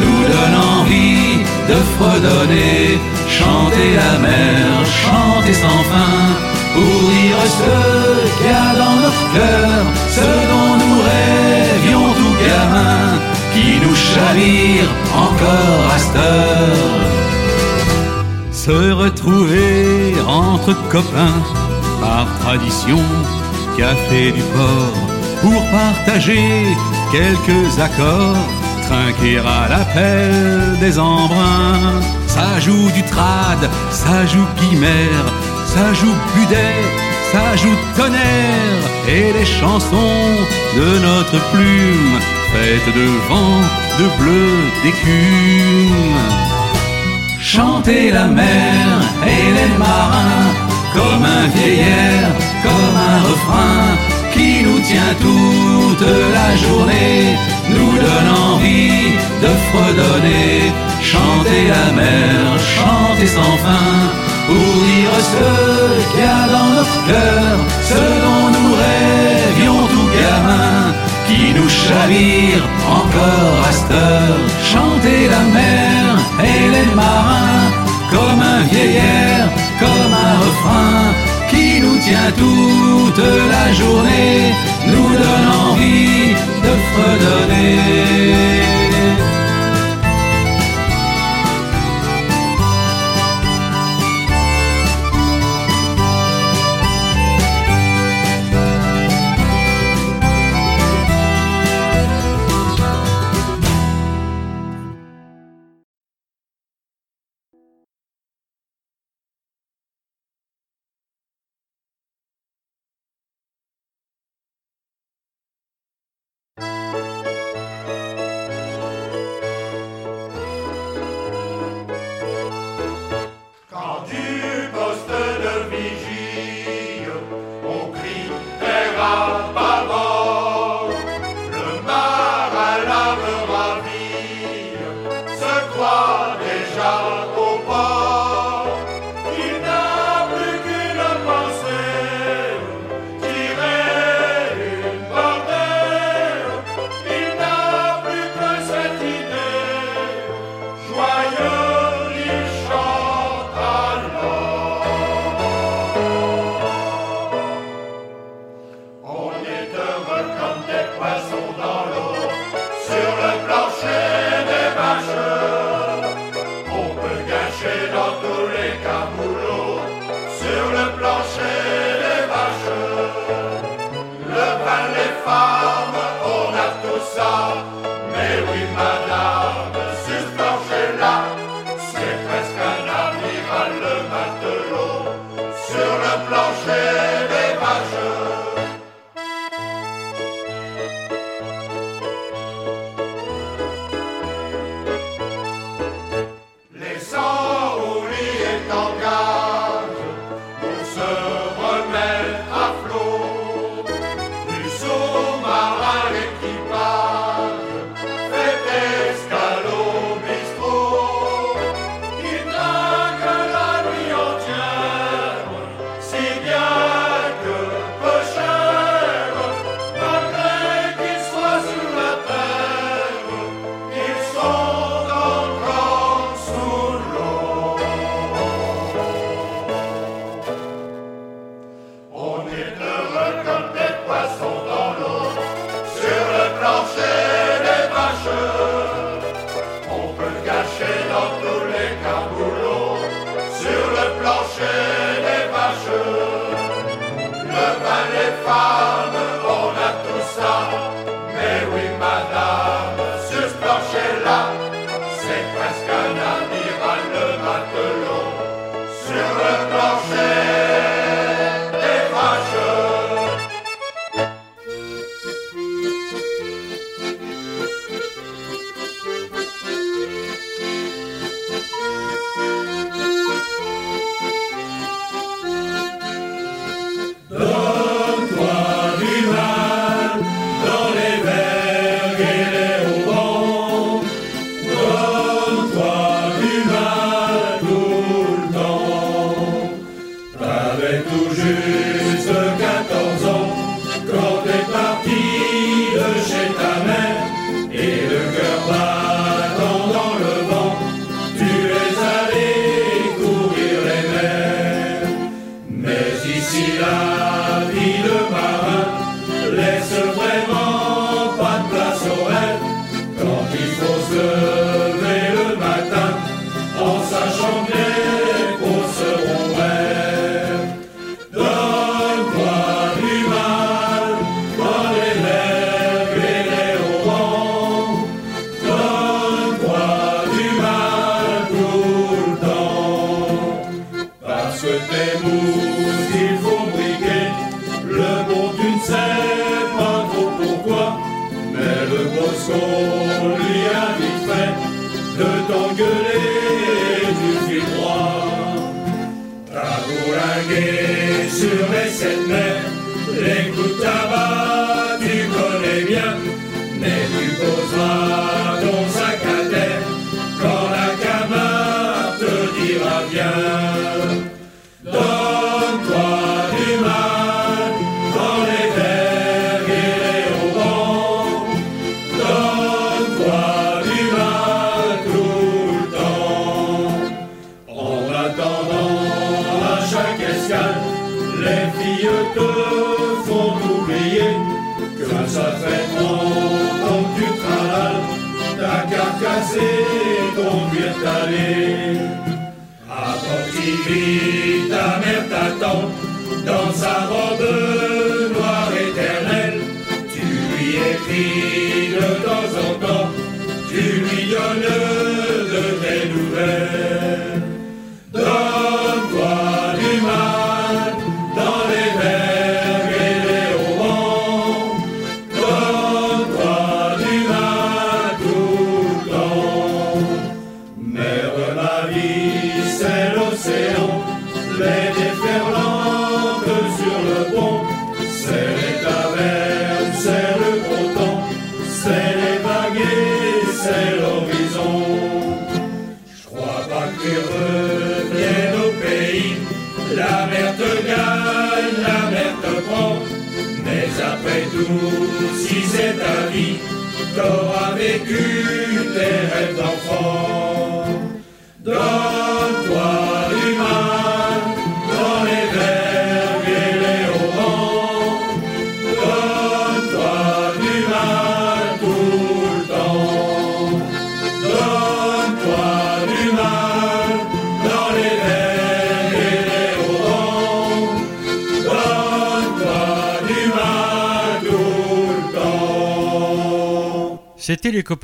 nous donne envie de fredonner. Chanter la mer, chanter sans fin, pour dire ce qu'il y a dans notre cœur, ce dont nous rêvions tout gamin, qui nous chavire encore à cette heure se retrouver entre copains par tradition, café du port, pour partager quelques accords, trinquer à l'appel des embruns. Ça joue du trad, ça joue guimère, ça joue budet, ça joue tonnerre, et les chansons de notre plume, faites de vent, de bleu, d'écume. Chanter la mer et les marins comme un vieillard, comme un refrain tient toute la journée, nous donne envie de fredonner, chanter la mer, chanter sans fin, pour dire ce qu'il y a dans notre cœur, ce dont nous rêvions tout gamin, qui nous chavire encore à cette heure, chanter la mer et les marins, comme un vieillard, comme un refrain, tient toute la journée, nous donne envie de fredonner.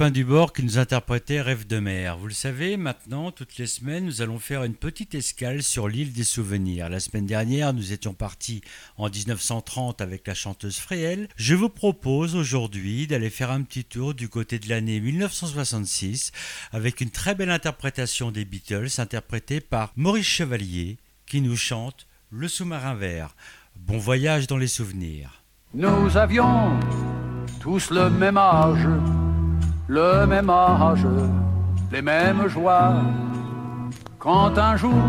C'était les copains du bord qui nous interprétaient Rêve de mer. Vous le savez, maintenant, toutes les semaines, nous allons faire une petite escale sur l'île des souvenirs. La semaine dernière, nous étions partis en 1930 avec la chanteuse Fréhel. Je vous propose aujourd'hui d'aller faire un petit tour du côté de l'année 1966 avec une très belle interprétation des Beatles interprétée par Maurice Chevalier qui nous chante Le sous-marin vert. Bon voyage dans les souvenirs. Nous avions tous le même âge le même âge, les mêmes joies. Quand un jour,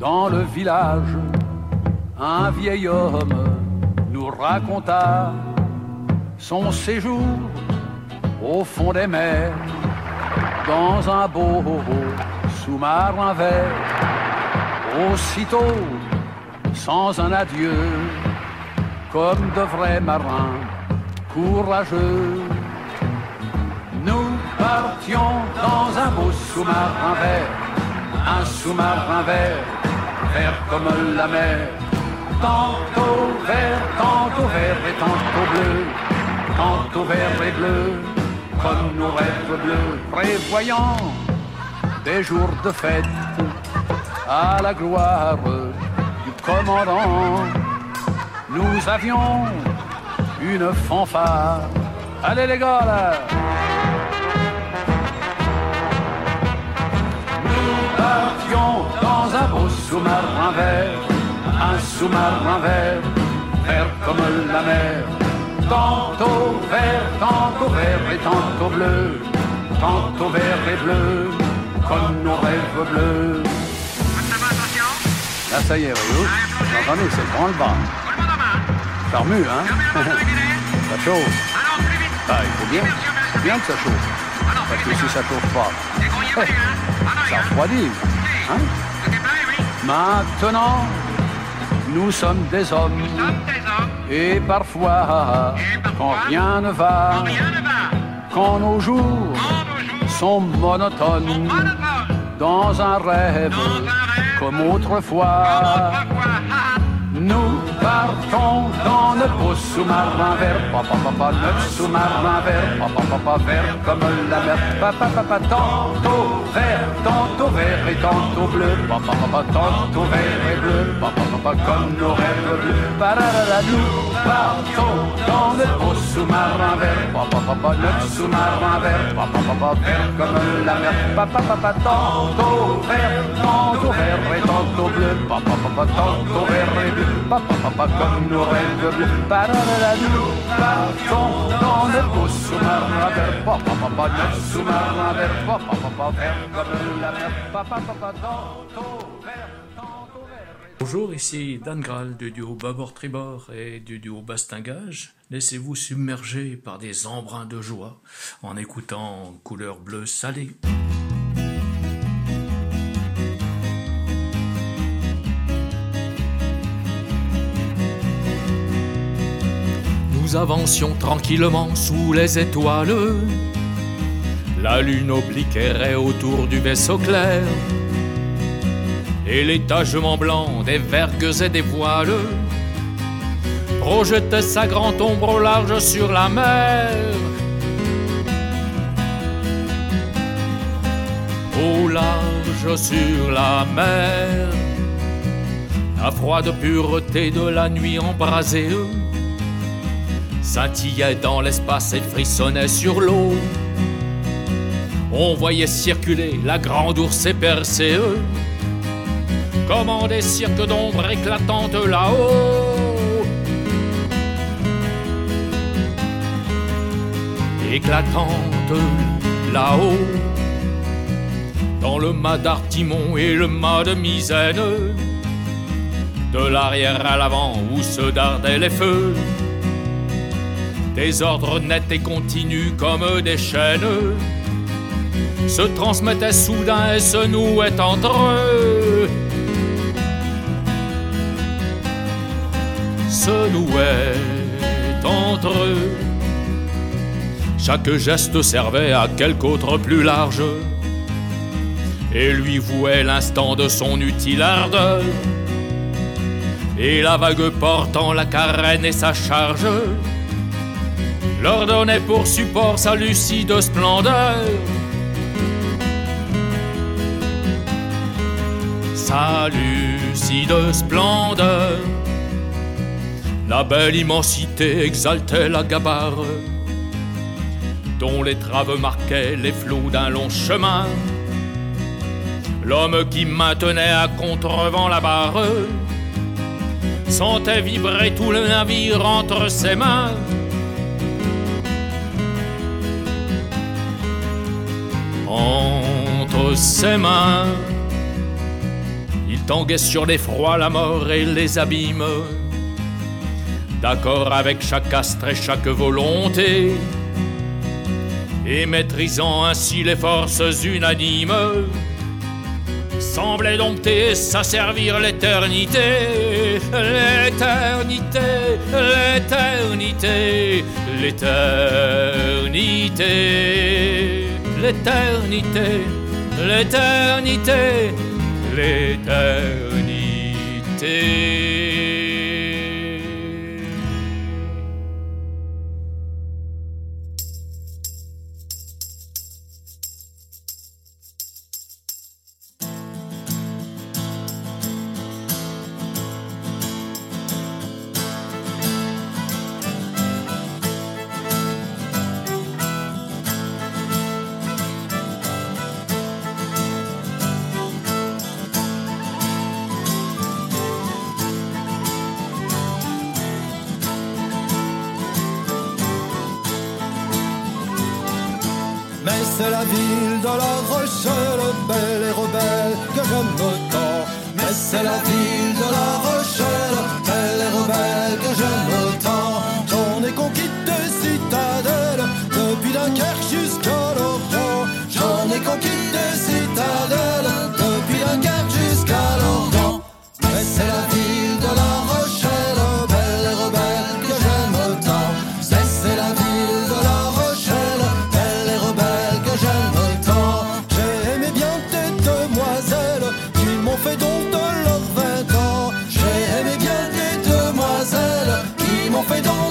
dans le village, un vieil homme nous raconta son séjour au fond des mers, dans un beau sous-marin vert. Aussitôt, sans un adieu, comme de vrais marins courageux partions dans un beau sous-marin vert, un sous-marin vert, vert comme la mer, tantôt vert, tantôt vert et tantôt bleu, tantôt vert et bleu, comme nos rêves bleus, prévoyant des jours de fête à la gloire du commandant. Nous avions une fanfare. Allez les gars là dans un beau sous-marin vert, un sous-marin vert, vert comme la mer. Tantôt vert, tantôt vert et tantôt bleu, tantôt vert et bleu, comme nos rêves bleus. Là, ça y est, voyou. Attendez, c'est le grand le bas. Ça remue, hein? Ça chauffe. Ah, il faut bien, bien que ça chauffe. Parce que si ça chauffe pas, ça refroidit. Hein Maintenant, nous sommes des hommes. Et parfois, quand rien ne va, quand nos jours sont monotones, dans un rêve, comme autrefois. Nous partons dans le beau sous-marin vert, papa, papa, notre sous-marin vert, papa, papa, vert comme la mer, papa, papa, tantôt vert, tantôt vert et tantôt bleu, papa, papa, tantôt vert et bleu, papa, papa, comme nos rêves bleus, pararara, nous partons dans le beau sous-marin vert, papa, papa, notre sous-marin vert, papa, papa, vert comme la mer, papa, papa, tantôt vert, tantôt vert et tantôt bleu, papa, papa, tantôt vert et bleu, comme nos rêves bleus, partons dans le beau sous-marin vert, papa, notre sous-marin vert, papa, vert comme la mer, papa, papa, tantôt vert, tantôt vert. Bonjour, ici Dan Graal du duo Babord Tribord et du duo Bastingage. Laissez-vous submerger par des embruns de joie en écoutant Couleur bleue salée. Nous avancions tranquillement sous les étoiles. La lune oblique errait autour du vaisseau clair. Et l'étagement blanc des vergues et des voiles projetait sa grande ombre au large sur la mer. Au large sur la mer, la froide pureté de la nuit embrasée scintillait dans l'espace et frissonnait sur l'eau. On voyait circuler la grande ours épercée, comme en des cirques d'ombre éclatantes là-haut. Éclatante là-haut, dans le mât d'Artimon et le mât de Misaine, de l'arrière à l'avant où se dardaient les feux des ordres nets et continus comme des chaînes se transmettaient soudain et se nouaient entre eux. Se nouaient entre eux. Chaque geste servait à quelque autre plus large et lui vouait l'instant de son utile ardeur. Et la vague portant la carène et sa charge leur donnait pour support sa lucide splendeur. Sa lucide splendeur, la belle immensité exaltait la gabarre, dont les traves marquaient les flots d'un long chemin. L'homme qui maintenait à contrevent la barre sentait vibrer tout le navire entre ses mains. Entre ses mains. Il tanguait sur l'effroi, la mort et les abîmes, d'accord avec chaque astre et chaque volonté, et maîtrisant ainsi les forces unanimes, semblait dompter et s'asservir l'éternité, l'éternité, l'éternité, l'éternité l'éternité, l'éternité, l'éternité. i fait dans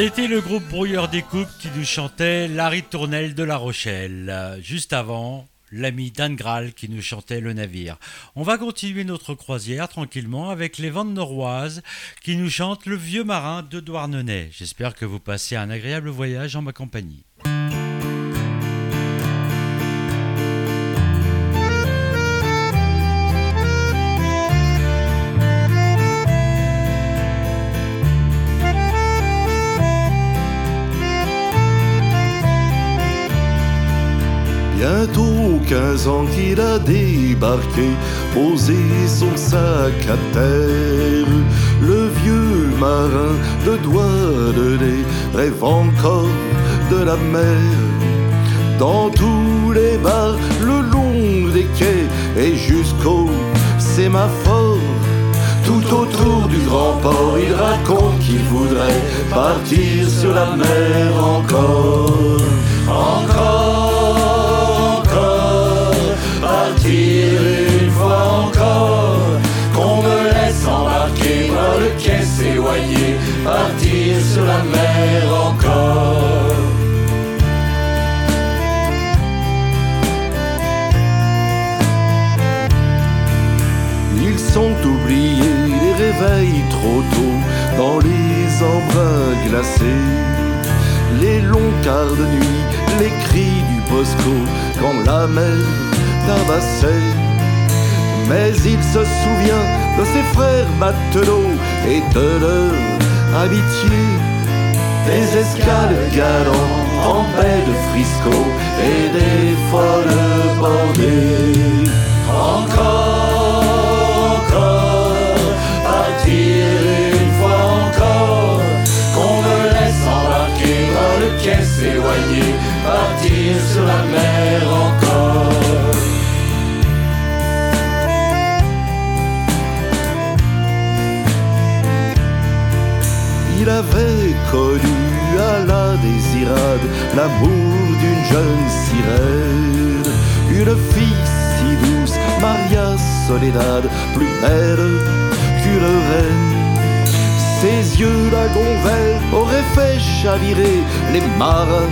C'était le groupe Brouilleur des Coupes qui nous chantait La ritournelle de La Rochelle. Juste avant, l'ami Dan Graal qui nous chantait Le Navire. On va continuer notre croisière tranquillement avec les Ventes Noroises qui nous chantent Le Vieux Marin de Douarnenez. J'espère que vous passez un agréable voyage en ma compagnie. Bientôt quinze ans qu'il a débarqué, posé son sac à terre. Le vieux marin de doigts de nez rêve encore de la mer. Dans tous les bars, le long des quais et jusqu'au sémaphore. Tout autour du grand port, il raconte qu'il voudrait partir sur la mer. Encore, les embruns glacés, les longs quarts de nuit, les cris du Bosco quand la mer tabassait. Mais il se souvient de ses frères matelots et de leur amitié, des escales galantes en baie de Frisco et des folles bordées. Encore, s'éloigner, partir sur la mer encore. Il avait connu à la désirade l'amour d'une jeune sirène, une fille si douce, Maria Soledad, plus belle qu'une reine. Ses yeux d'agonvel auraient fait chavirer les marins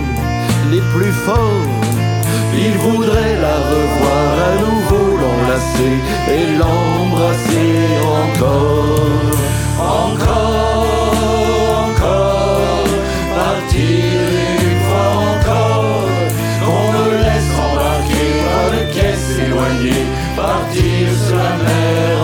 les plus forts. Il voudrait la revoir à nouveau, l'enlacer et l'embrasser encore. Encore, encore, partir une fois encore. Qu'on me laisse embarquer par le quai s'éloigner, partir sur la mer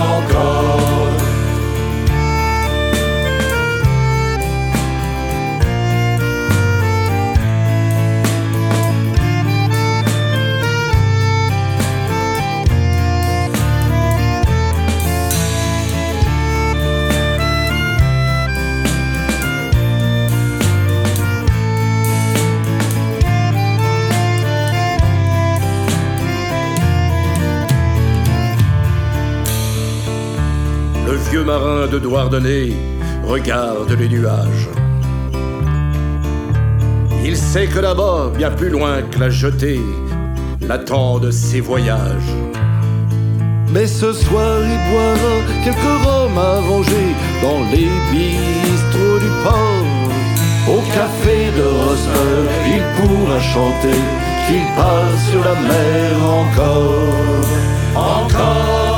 marin de Douarnenez regarde les nuages. Il sait que là-bas, bien plus loin que la jetée, l'attendent ses voyages. Mais ce soir, il boira quelques rhums arrangés dans les bistrots du port. Au café de Rosmer, il pourra chanter qu'il part sur la mer encore. Encore,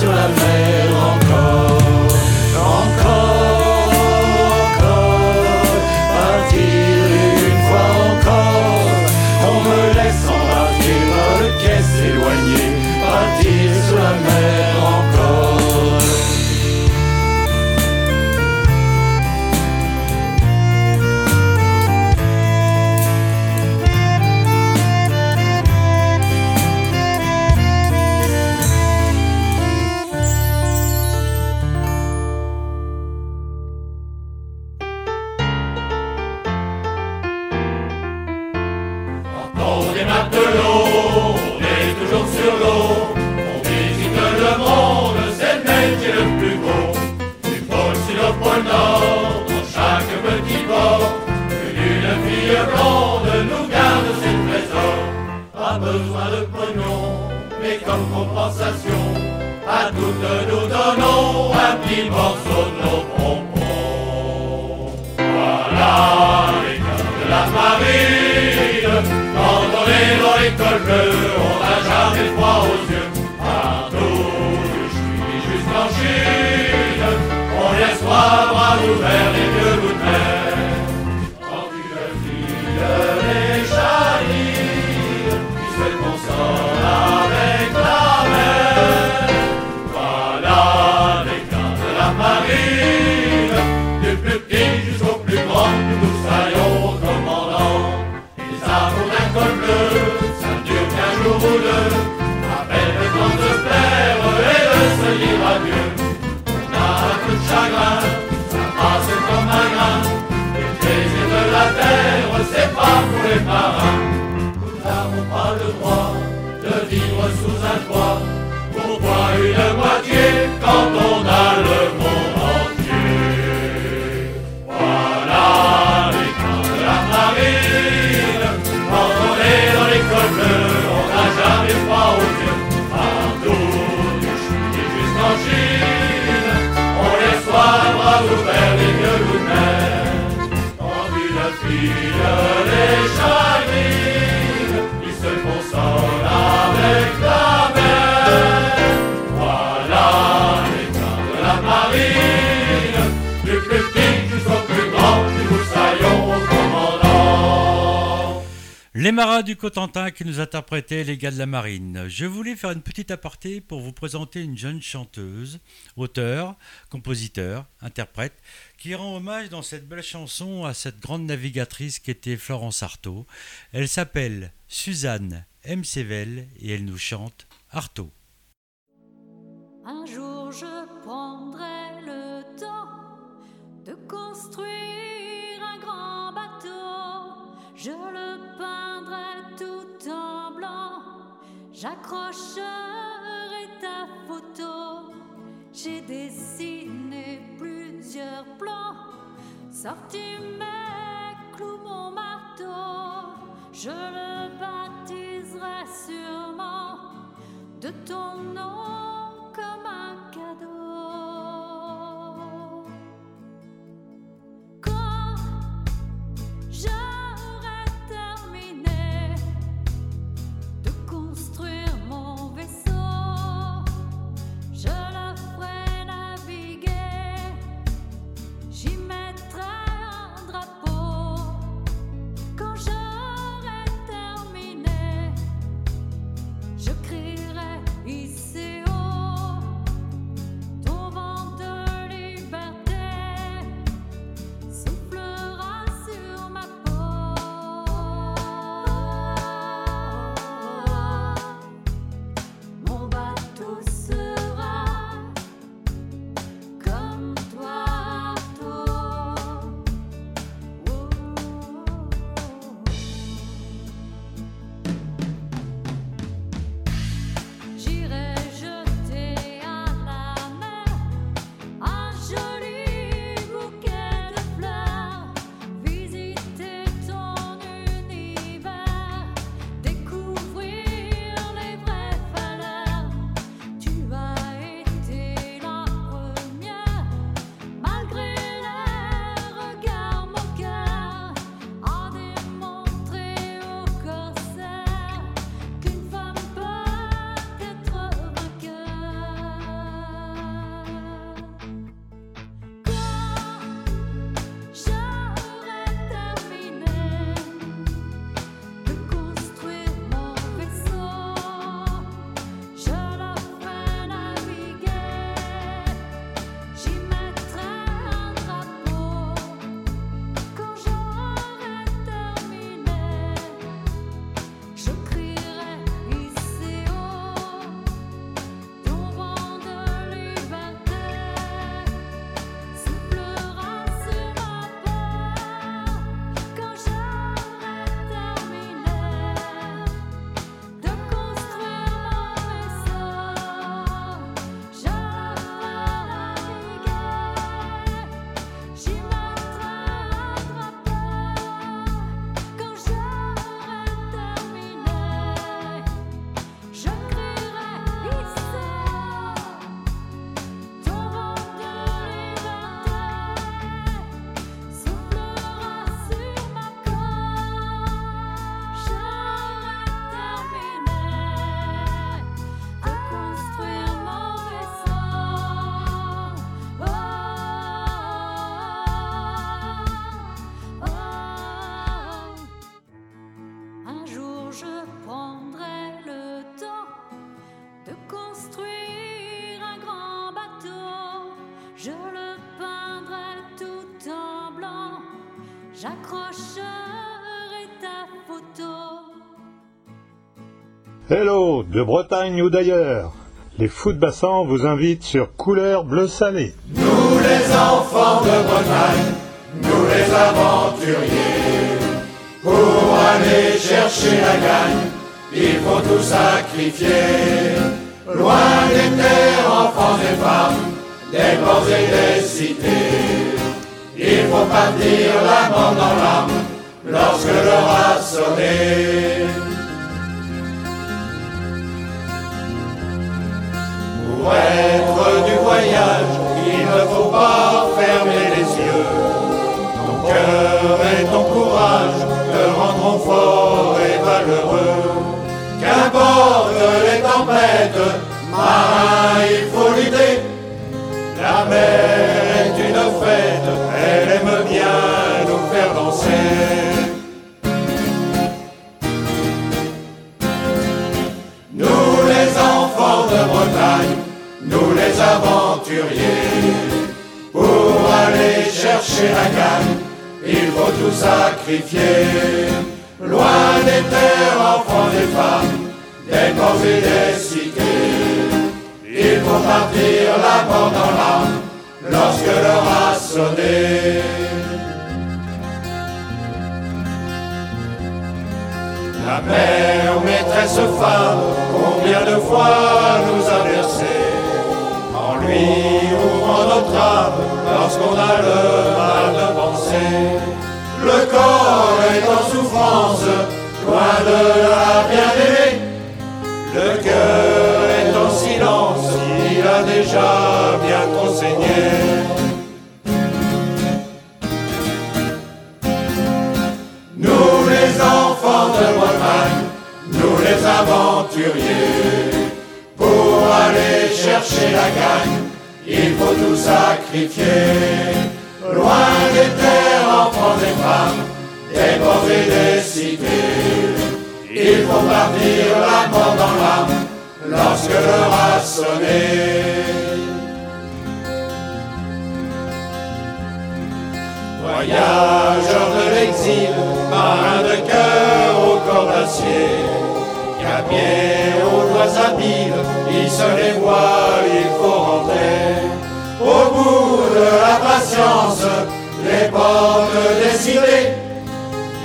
sur la mer comme compensation, à toutes nous donnons un petit morceau de nos pompons. Voilà les gars de la marine, quand on est dans l'école bleue, on n'a jamais froid aux yeux. Partout du Chili jusqu'en Chine, on laisse trois bras ouverts dire adieu. On a un peu de chagrin, ça passe comme un grain, les plaisirs de la terre, c'est pas pour les marins. Nous n'avons pas le droit de vivre sous un toit. Pourquoi une moitié quand on a le Les marins du Cotentin qui nous interprétaient les gars de la marine. Je voulais faire une petite aparté pour vous présenter une jeune chanteuse, auteur, compositeur, interprète, qui rend hommage dans cette belle chanson à cette grande navigatrice qui était Florence Artaud. Elle s'appelle Suzanne M. Sével et elle nous chante Artaud. Un jour je prendrai le temps de construire un grand bateau. Je le peindrai tout en blanc. J'accrocherai ta photo. J'ai dessiné plusieurs plans. Sorti mes clous, mon marteau. Je le baptiserai sûrement de ton nom comme un cadeau. Hello, de Bretagne ou d'ailleurs. Les bassants vous invitent sur Couleur Bleu Salé. Nous les enfants de Bretagne, nous les aventuriers, pour aller chercher la gagne, il faut tout sacrifier. Loin des terres, enfants et femmes, des ports et des cités, il faut partir la mort dans l'âme lorsque l'heure a sonné. Pour être du voyage, il ne faut pas fermer les yeux. Ton cœur et ton courage te rendront fort et valeureux. Qu'importe les tempêtes, marin, il faut lutter. La mer est une fête, elle aime bien nous faire danser. Nous les enfants de Bretagne, nous les aventuriers, pour aller chercher la gagne, il faut tout sacrifier. Loin des terres, enfants et femmes, des corps et des cités, il faut partir la mort dans l'âme lorsque l'heure a sonné. La mère, maîtresse femme, combien de fois nous a en lui ouvrant notre âme lorsqu'on a le mal de penser. Le corps est en souffrance, loin de la bien-aimée. Le cœur est en silence, il a déjà bien trop. Nous les enfants de Bretagne, nous les aventuriers, pour aller chercher la gagne, il faut tout sacrifier. Loin des terres, enfants et femmes, des ports et des cités, il faut partir la mort dans l'âme lorsque l'heure a sonné. Voyageurs de l'exil, marins de cœur au corps d'acier, qu'à aux doigts habiles, ils se les voient, il faut de la patience, les portes des cités,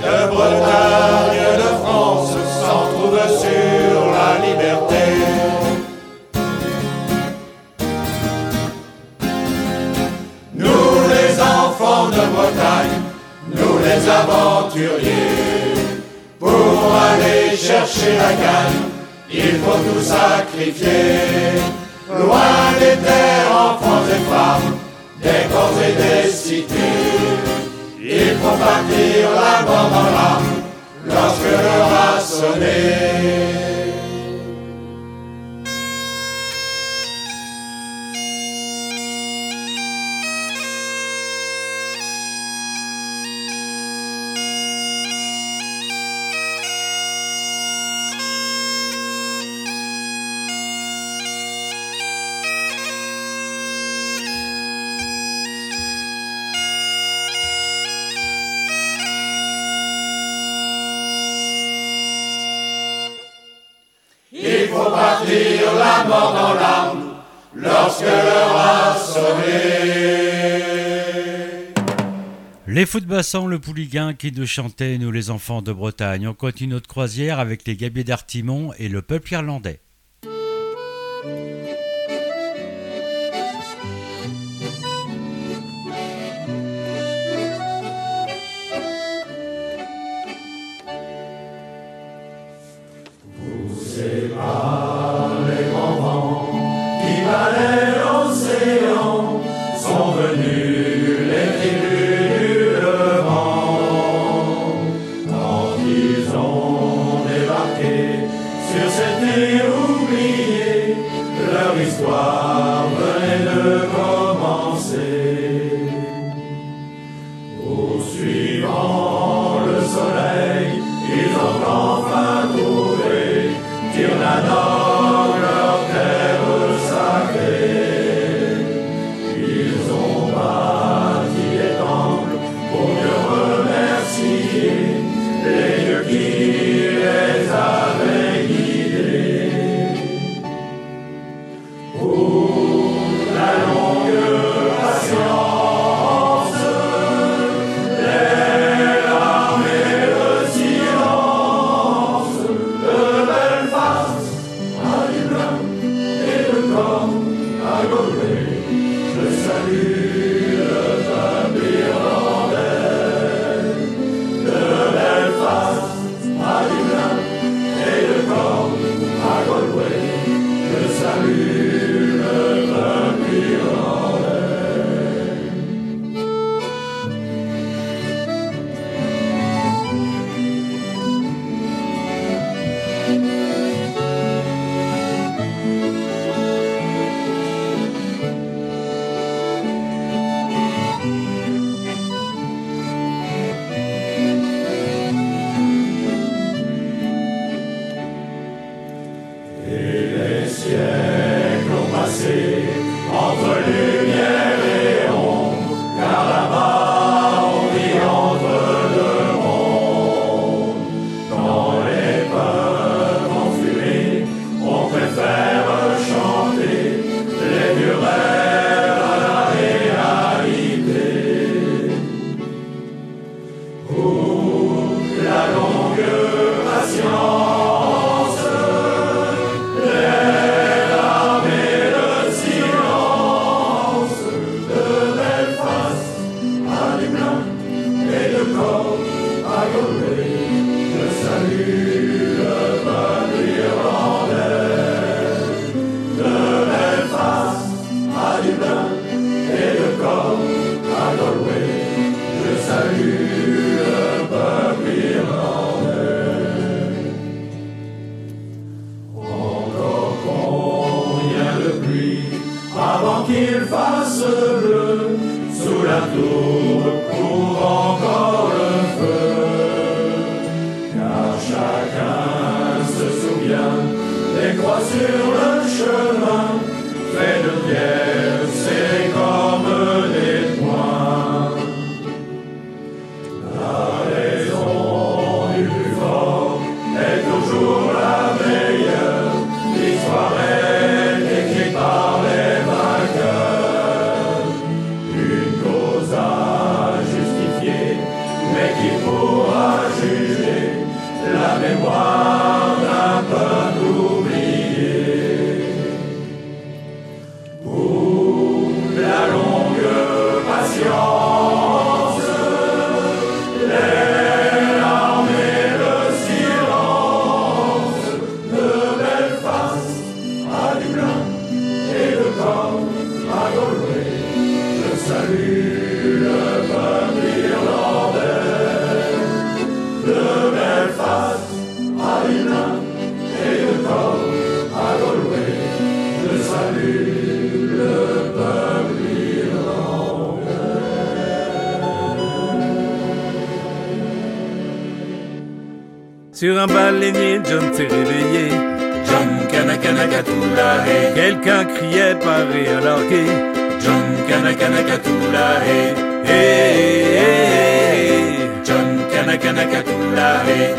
de Bretagne, de France, s'en trouvent sur la liberté. Nous les enfants de Bretagne, nous les aventuriers, pour aller chercher la gagne, il faut tout sacrifier. Loin des terres, enfants et femmes, des corps et des cités, il faut partir la mort dans l'âme lorsque l'heure a sonné. Dans l'âme lorsque. Les footbassants, le Pouliguen qui nous chantait, nous les enfants de Bretagne. On continue notre croisière avec les gabiers d'Artimon et le peuple irlandais. Sur un baleinier, John s'est réveillé. John Kanakanakatula, Quelqu'un criait paré à larguer. John Kanakanakatula, hey, hey, hey, John Kanakanakatula, hey,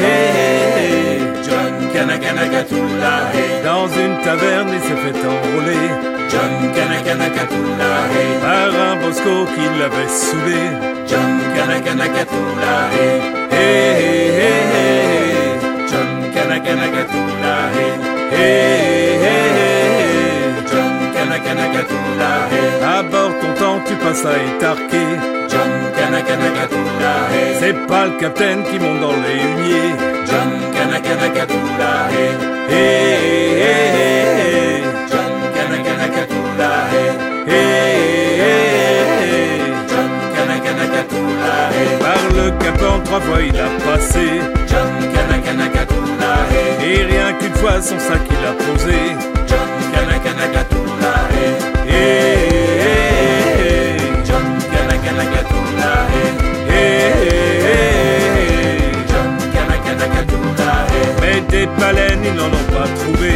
hey, John Kanakanakatula, Dans une taverne, il s'est fait enrôler. John Kanakanakatula, Par un bosco qui l'avait saoulé. John Kanakanakatula, hey, hey, hey, John Kanakanakatula, hey, hey, John Kanakanakatula, À bord ton temps, tu passes à étarquer. John C'est pas le capitaine qui monte dans les huniers. John Kanakanakatula, hey, hey, hey, John Kanakanakatula, Le capon, trois fois il a passé. Et rien qu'une fois, son sac il a posé. Hey, John Kanakanakatula, Mais des baleines, ils n'en ont pas trouvé.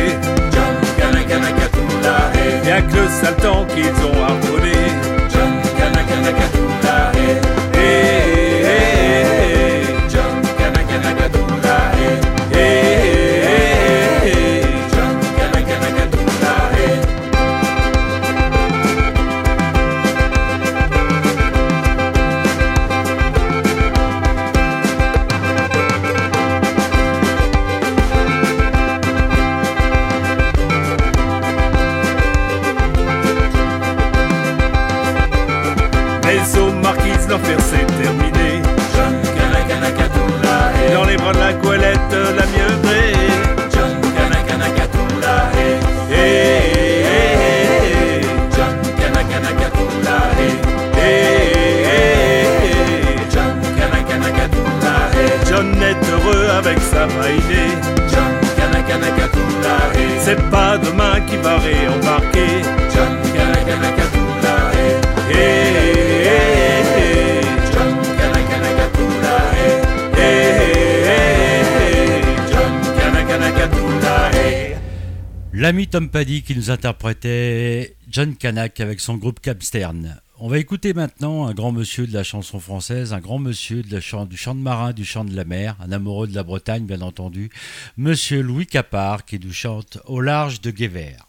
Y'a que le sale temps qu'ils ont harponné. Tom Paddy qui nous interprétait John Kanak avec son groupe Capstern. On va écouter maintenant un grand monsieur de la chanson française, un grand monsieur du chant de marin, du chant de la mer, un amoureux de la Bretagne bien entendu, monsieur Louis Capard qui nous chante Au large de Guévert.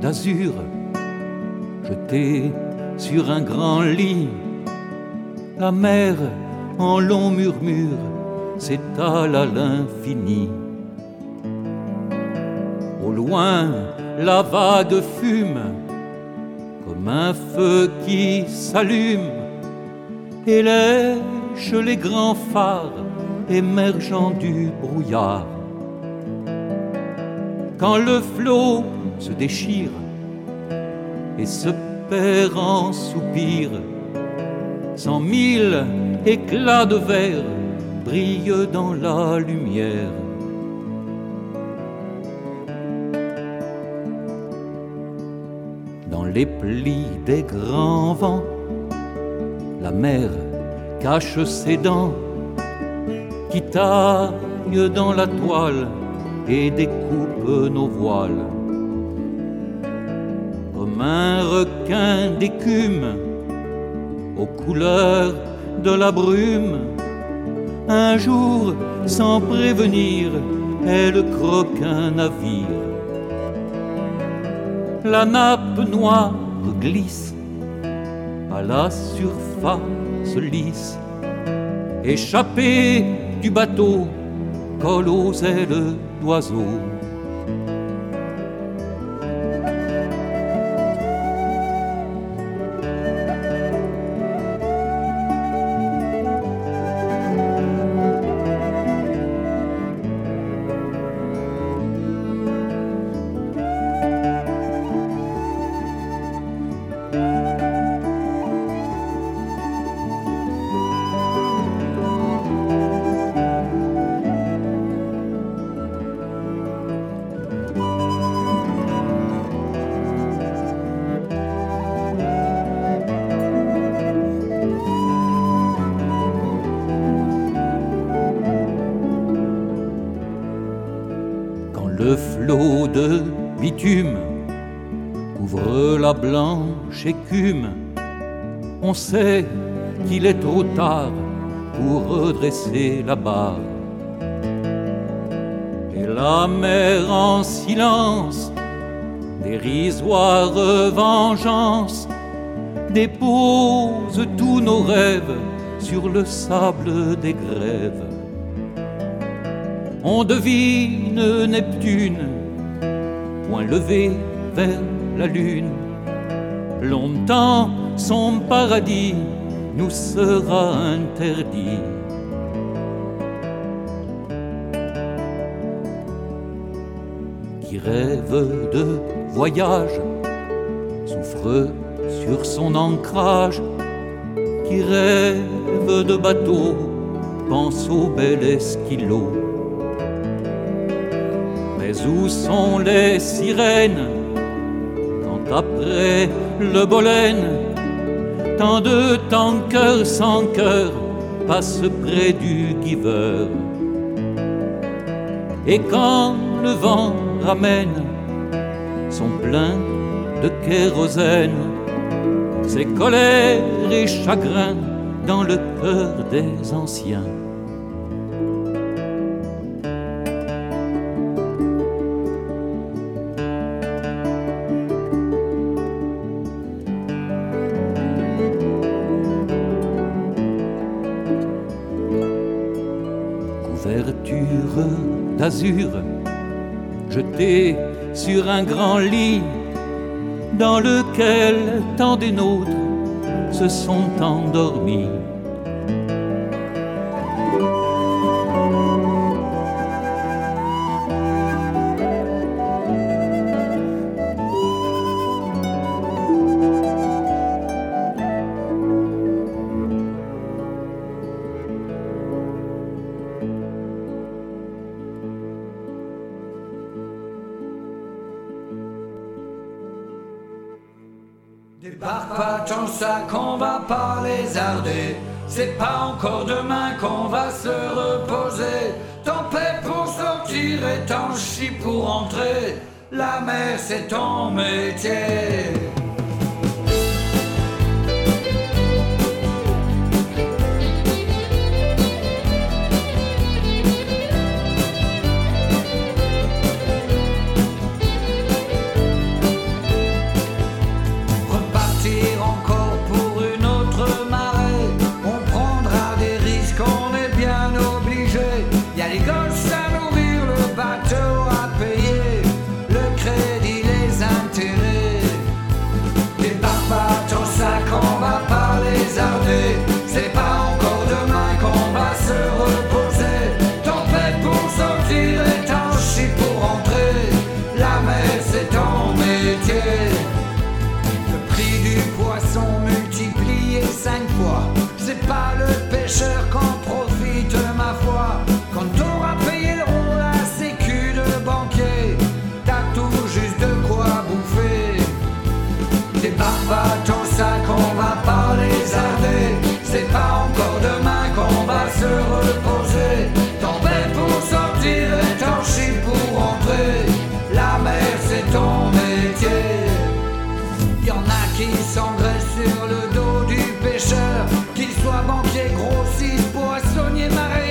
D'azur jeté sur un grand lit. La mer en long murmure s'étale à l'infini. Au loin, la vague fume comme un feu qui s'allume et lèche les grands phares émergeant du brouillard. Quand le flot se déchire et se perd en soupirs. Cent mille éclats de verre brillent dans la lumière. Dans les plis des grands vents, la mer cache ses dents qui taillent dans la toile et découpent nos voiles un requin d'écume aux couleurs de la brume. Un jour, sans prévenir, elle croque un navire. La nappe noire glisse à la surface lisse, échappée du bateau, colle aux ailes d'oiseaux. Qu'il est trop tard pour redresser la barre. Et la mer en silence, dérisoire vengeance, dépose tous nos rêves sur le sable des grèves on devine Neptune, point levé vers la lune. Longtemps son paradis nous sera interdit. Qui rêve de voyage souffre sur son ancrage. Qui rêve de bateau pense au bel esquilot où sont les sirènes quand après le bolène tant de tankers sans cœur passent près du giver et quand le vent ramène son plein de kérosène ses colères et chagrins dans le cœur des anciens dans lequel tant des nôtres se sont endormis. Pas ton sac, on va pas lézarder. C'est pas encore demain qu'on va se reposer. Tant paix pour sortir et tant chie pour entrer. La mer c'est ton métier. Tempête pour sortir et chie pour rentrer. La mer c'est ton métier. Y en a qui s'engraissent sur le dos du pêcheur, qu'il soit banquier, grossiste, poissonnier, marailleur.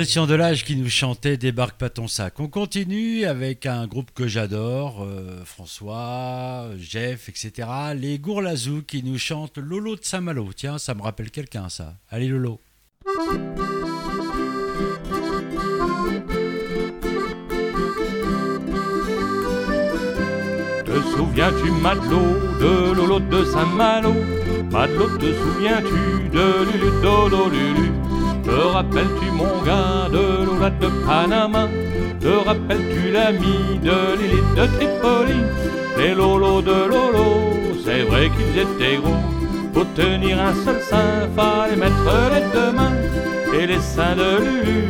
Christian Delage qui nous chantait Débarque pas ton sac. On continue avec un groupe que j'adore, euh, François, Jeff, etc. Les Gourlazou qui nous chantent Lolo de Saint-Malo. Tiens, ça me rappelle quelqu'un ça. Allez Lolo. Te souviens-tu, Matelot, de Lolo de Saint-Malo? Matelot, te souviens-tu de Lulu Te rappelles-tu, mon gars, de Lola de Panama? Te rappelles-tu l'ami de Lily de Tripoli? Les Lolos de Lolo, c'est vrai qu'ils étaient gros. Pour tenir un seul sein, fallait mettre les deux mains. Et les seins de Lulu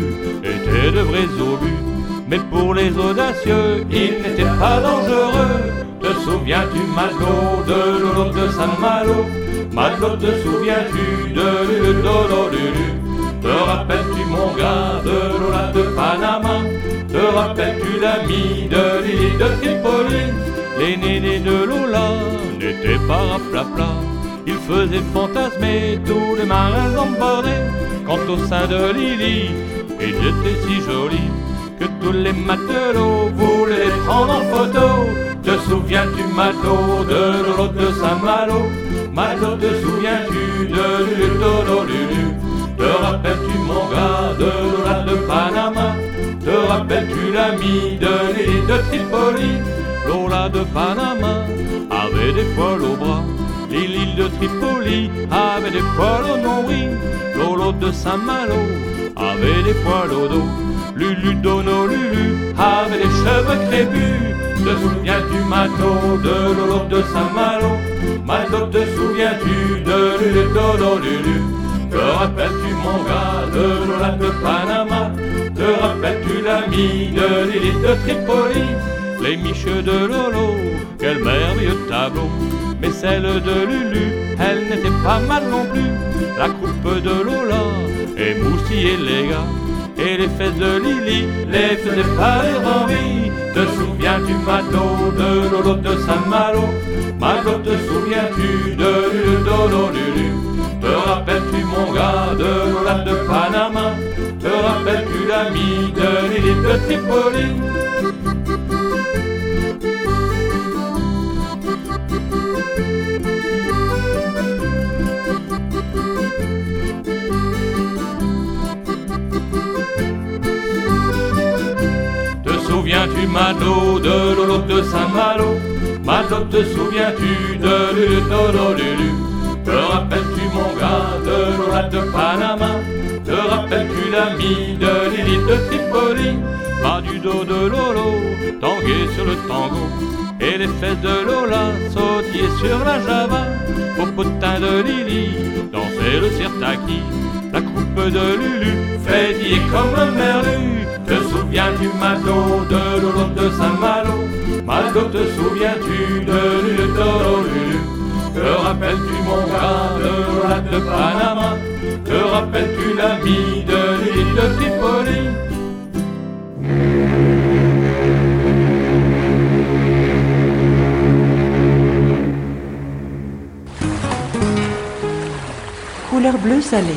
étaient de vrais obus. Mais pour les audacieux, ils n'étaient pas dangereux. Te souviens-tu, Matelot, de Lolo de Saint-Malo? Matelot, te souviens-tu de Lulu Dodo Lulu? Te rappelles-tu, mon gars, de Lola de Panama? Te rappelles-tu l'ami de Lily de Tripoli Les nénés de Lola n'étaient pas raplapla Ils faisaient fantasmer tous les marins embordés. Quant au sein de Lily, ils étaient si jolis que tous les matelots voulaient les prendre en photo. Te souviens-tu, matelot, de Lolo de Saint-Malo? Matelot, te souviens-tu de Lulu Lulu? Te rappelles-tu, mon gars, de Lola de Panama? Te rappelles-tu l'ami de Lily de Tripoli? Lola de Panama avait des poils au bras. Lily de Tripoli avait des poils au nombril. Lolo de Saint-Malo avait des poils au dos. Lulu Dono Lulu avait les cheveux crépus. Te souviens-tu Mato de Lolo de Saint-Malo? Mato, te souviens-tu de Lulu Dono Lulu? Te rappelles-tu mon gars de Lola de Panama? Te rappelles-tu l'ami de Lily de Tripoli? Les miches de Lolo, quel merveilleux tableau! Mais celle de Lulu, elle n'était pas mal non plus. La coupe de Lola émoustillait les gars, et les fesses de Lily les faisaient pas envie. Te souviens-tu, Mato, de Lolo de Saint-Malo Mato, te souviens-tu de Lulu, Dodo, Lulu? Te rappelles-tu, mon gars, de Lola de Panama Te rappelles-tu l'ami de Lily de Tripoli. Te souviens-tu, Malo, de Lolo de Saint-Malo? Malo, te souviens-tu de Lulu Te rappelles-tu, mon gars, de Lola de Panama? Te rappelles-tu l'ami de Lily de Tripoli? Pas du dos de Lolo, tangué sur le tango. Et les fesses de Lola sautillaient sur la Java. Au potin de Lily, dansait le sirtaki. La coupe de Lulu, frétillait comme un merlu. Te souviens-tu, Mato, de Lolo de Saint-Malo? Mato, te souviens-tu de Lulu, Dolo, Lulu? Te rappelles-tu, mon gars, de Lola de Panama? Te rappelles-tu l'ami de l'île de Tripoli? Couleur bleu salé.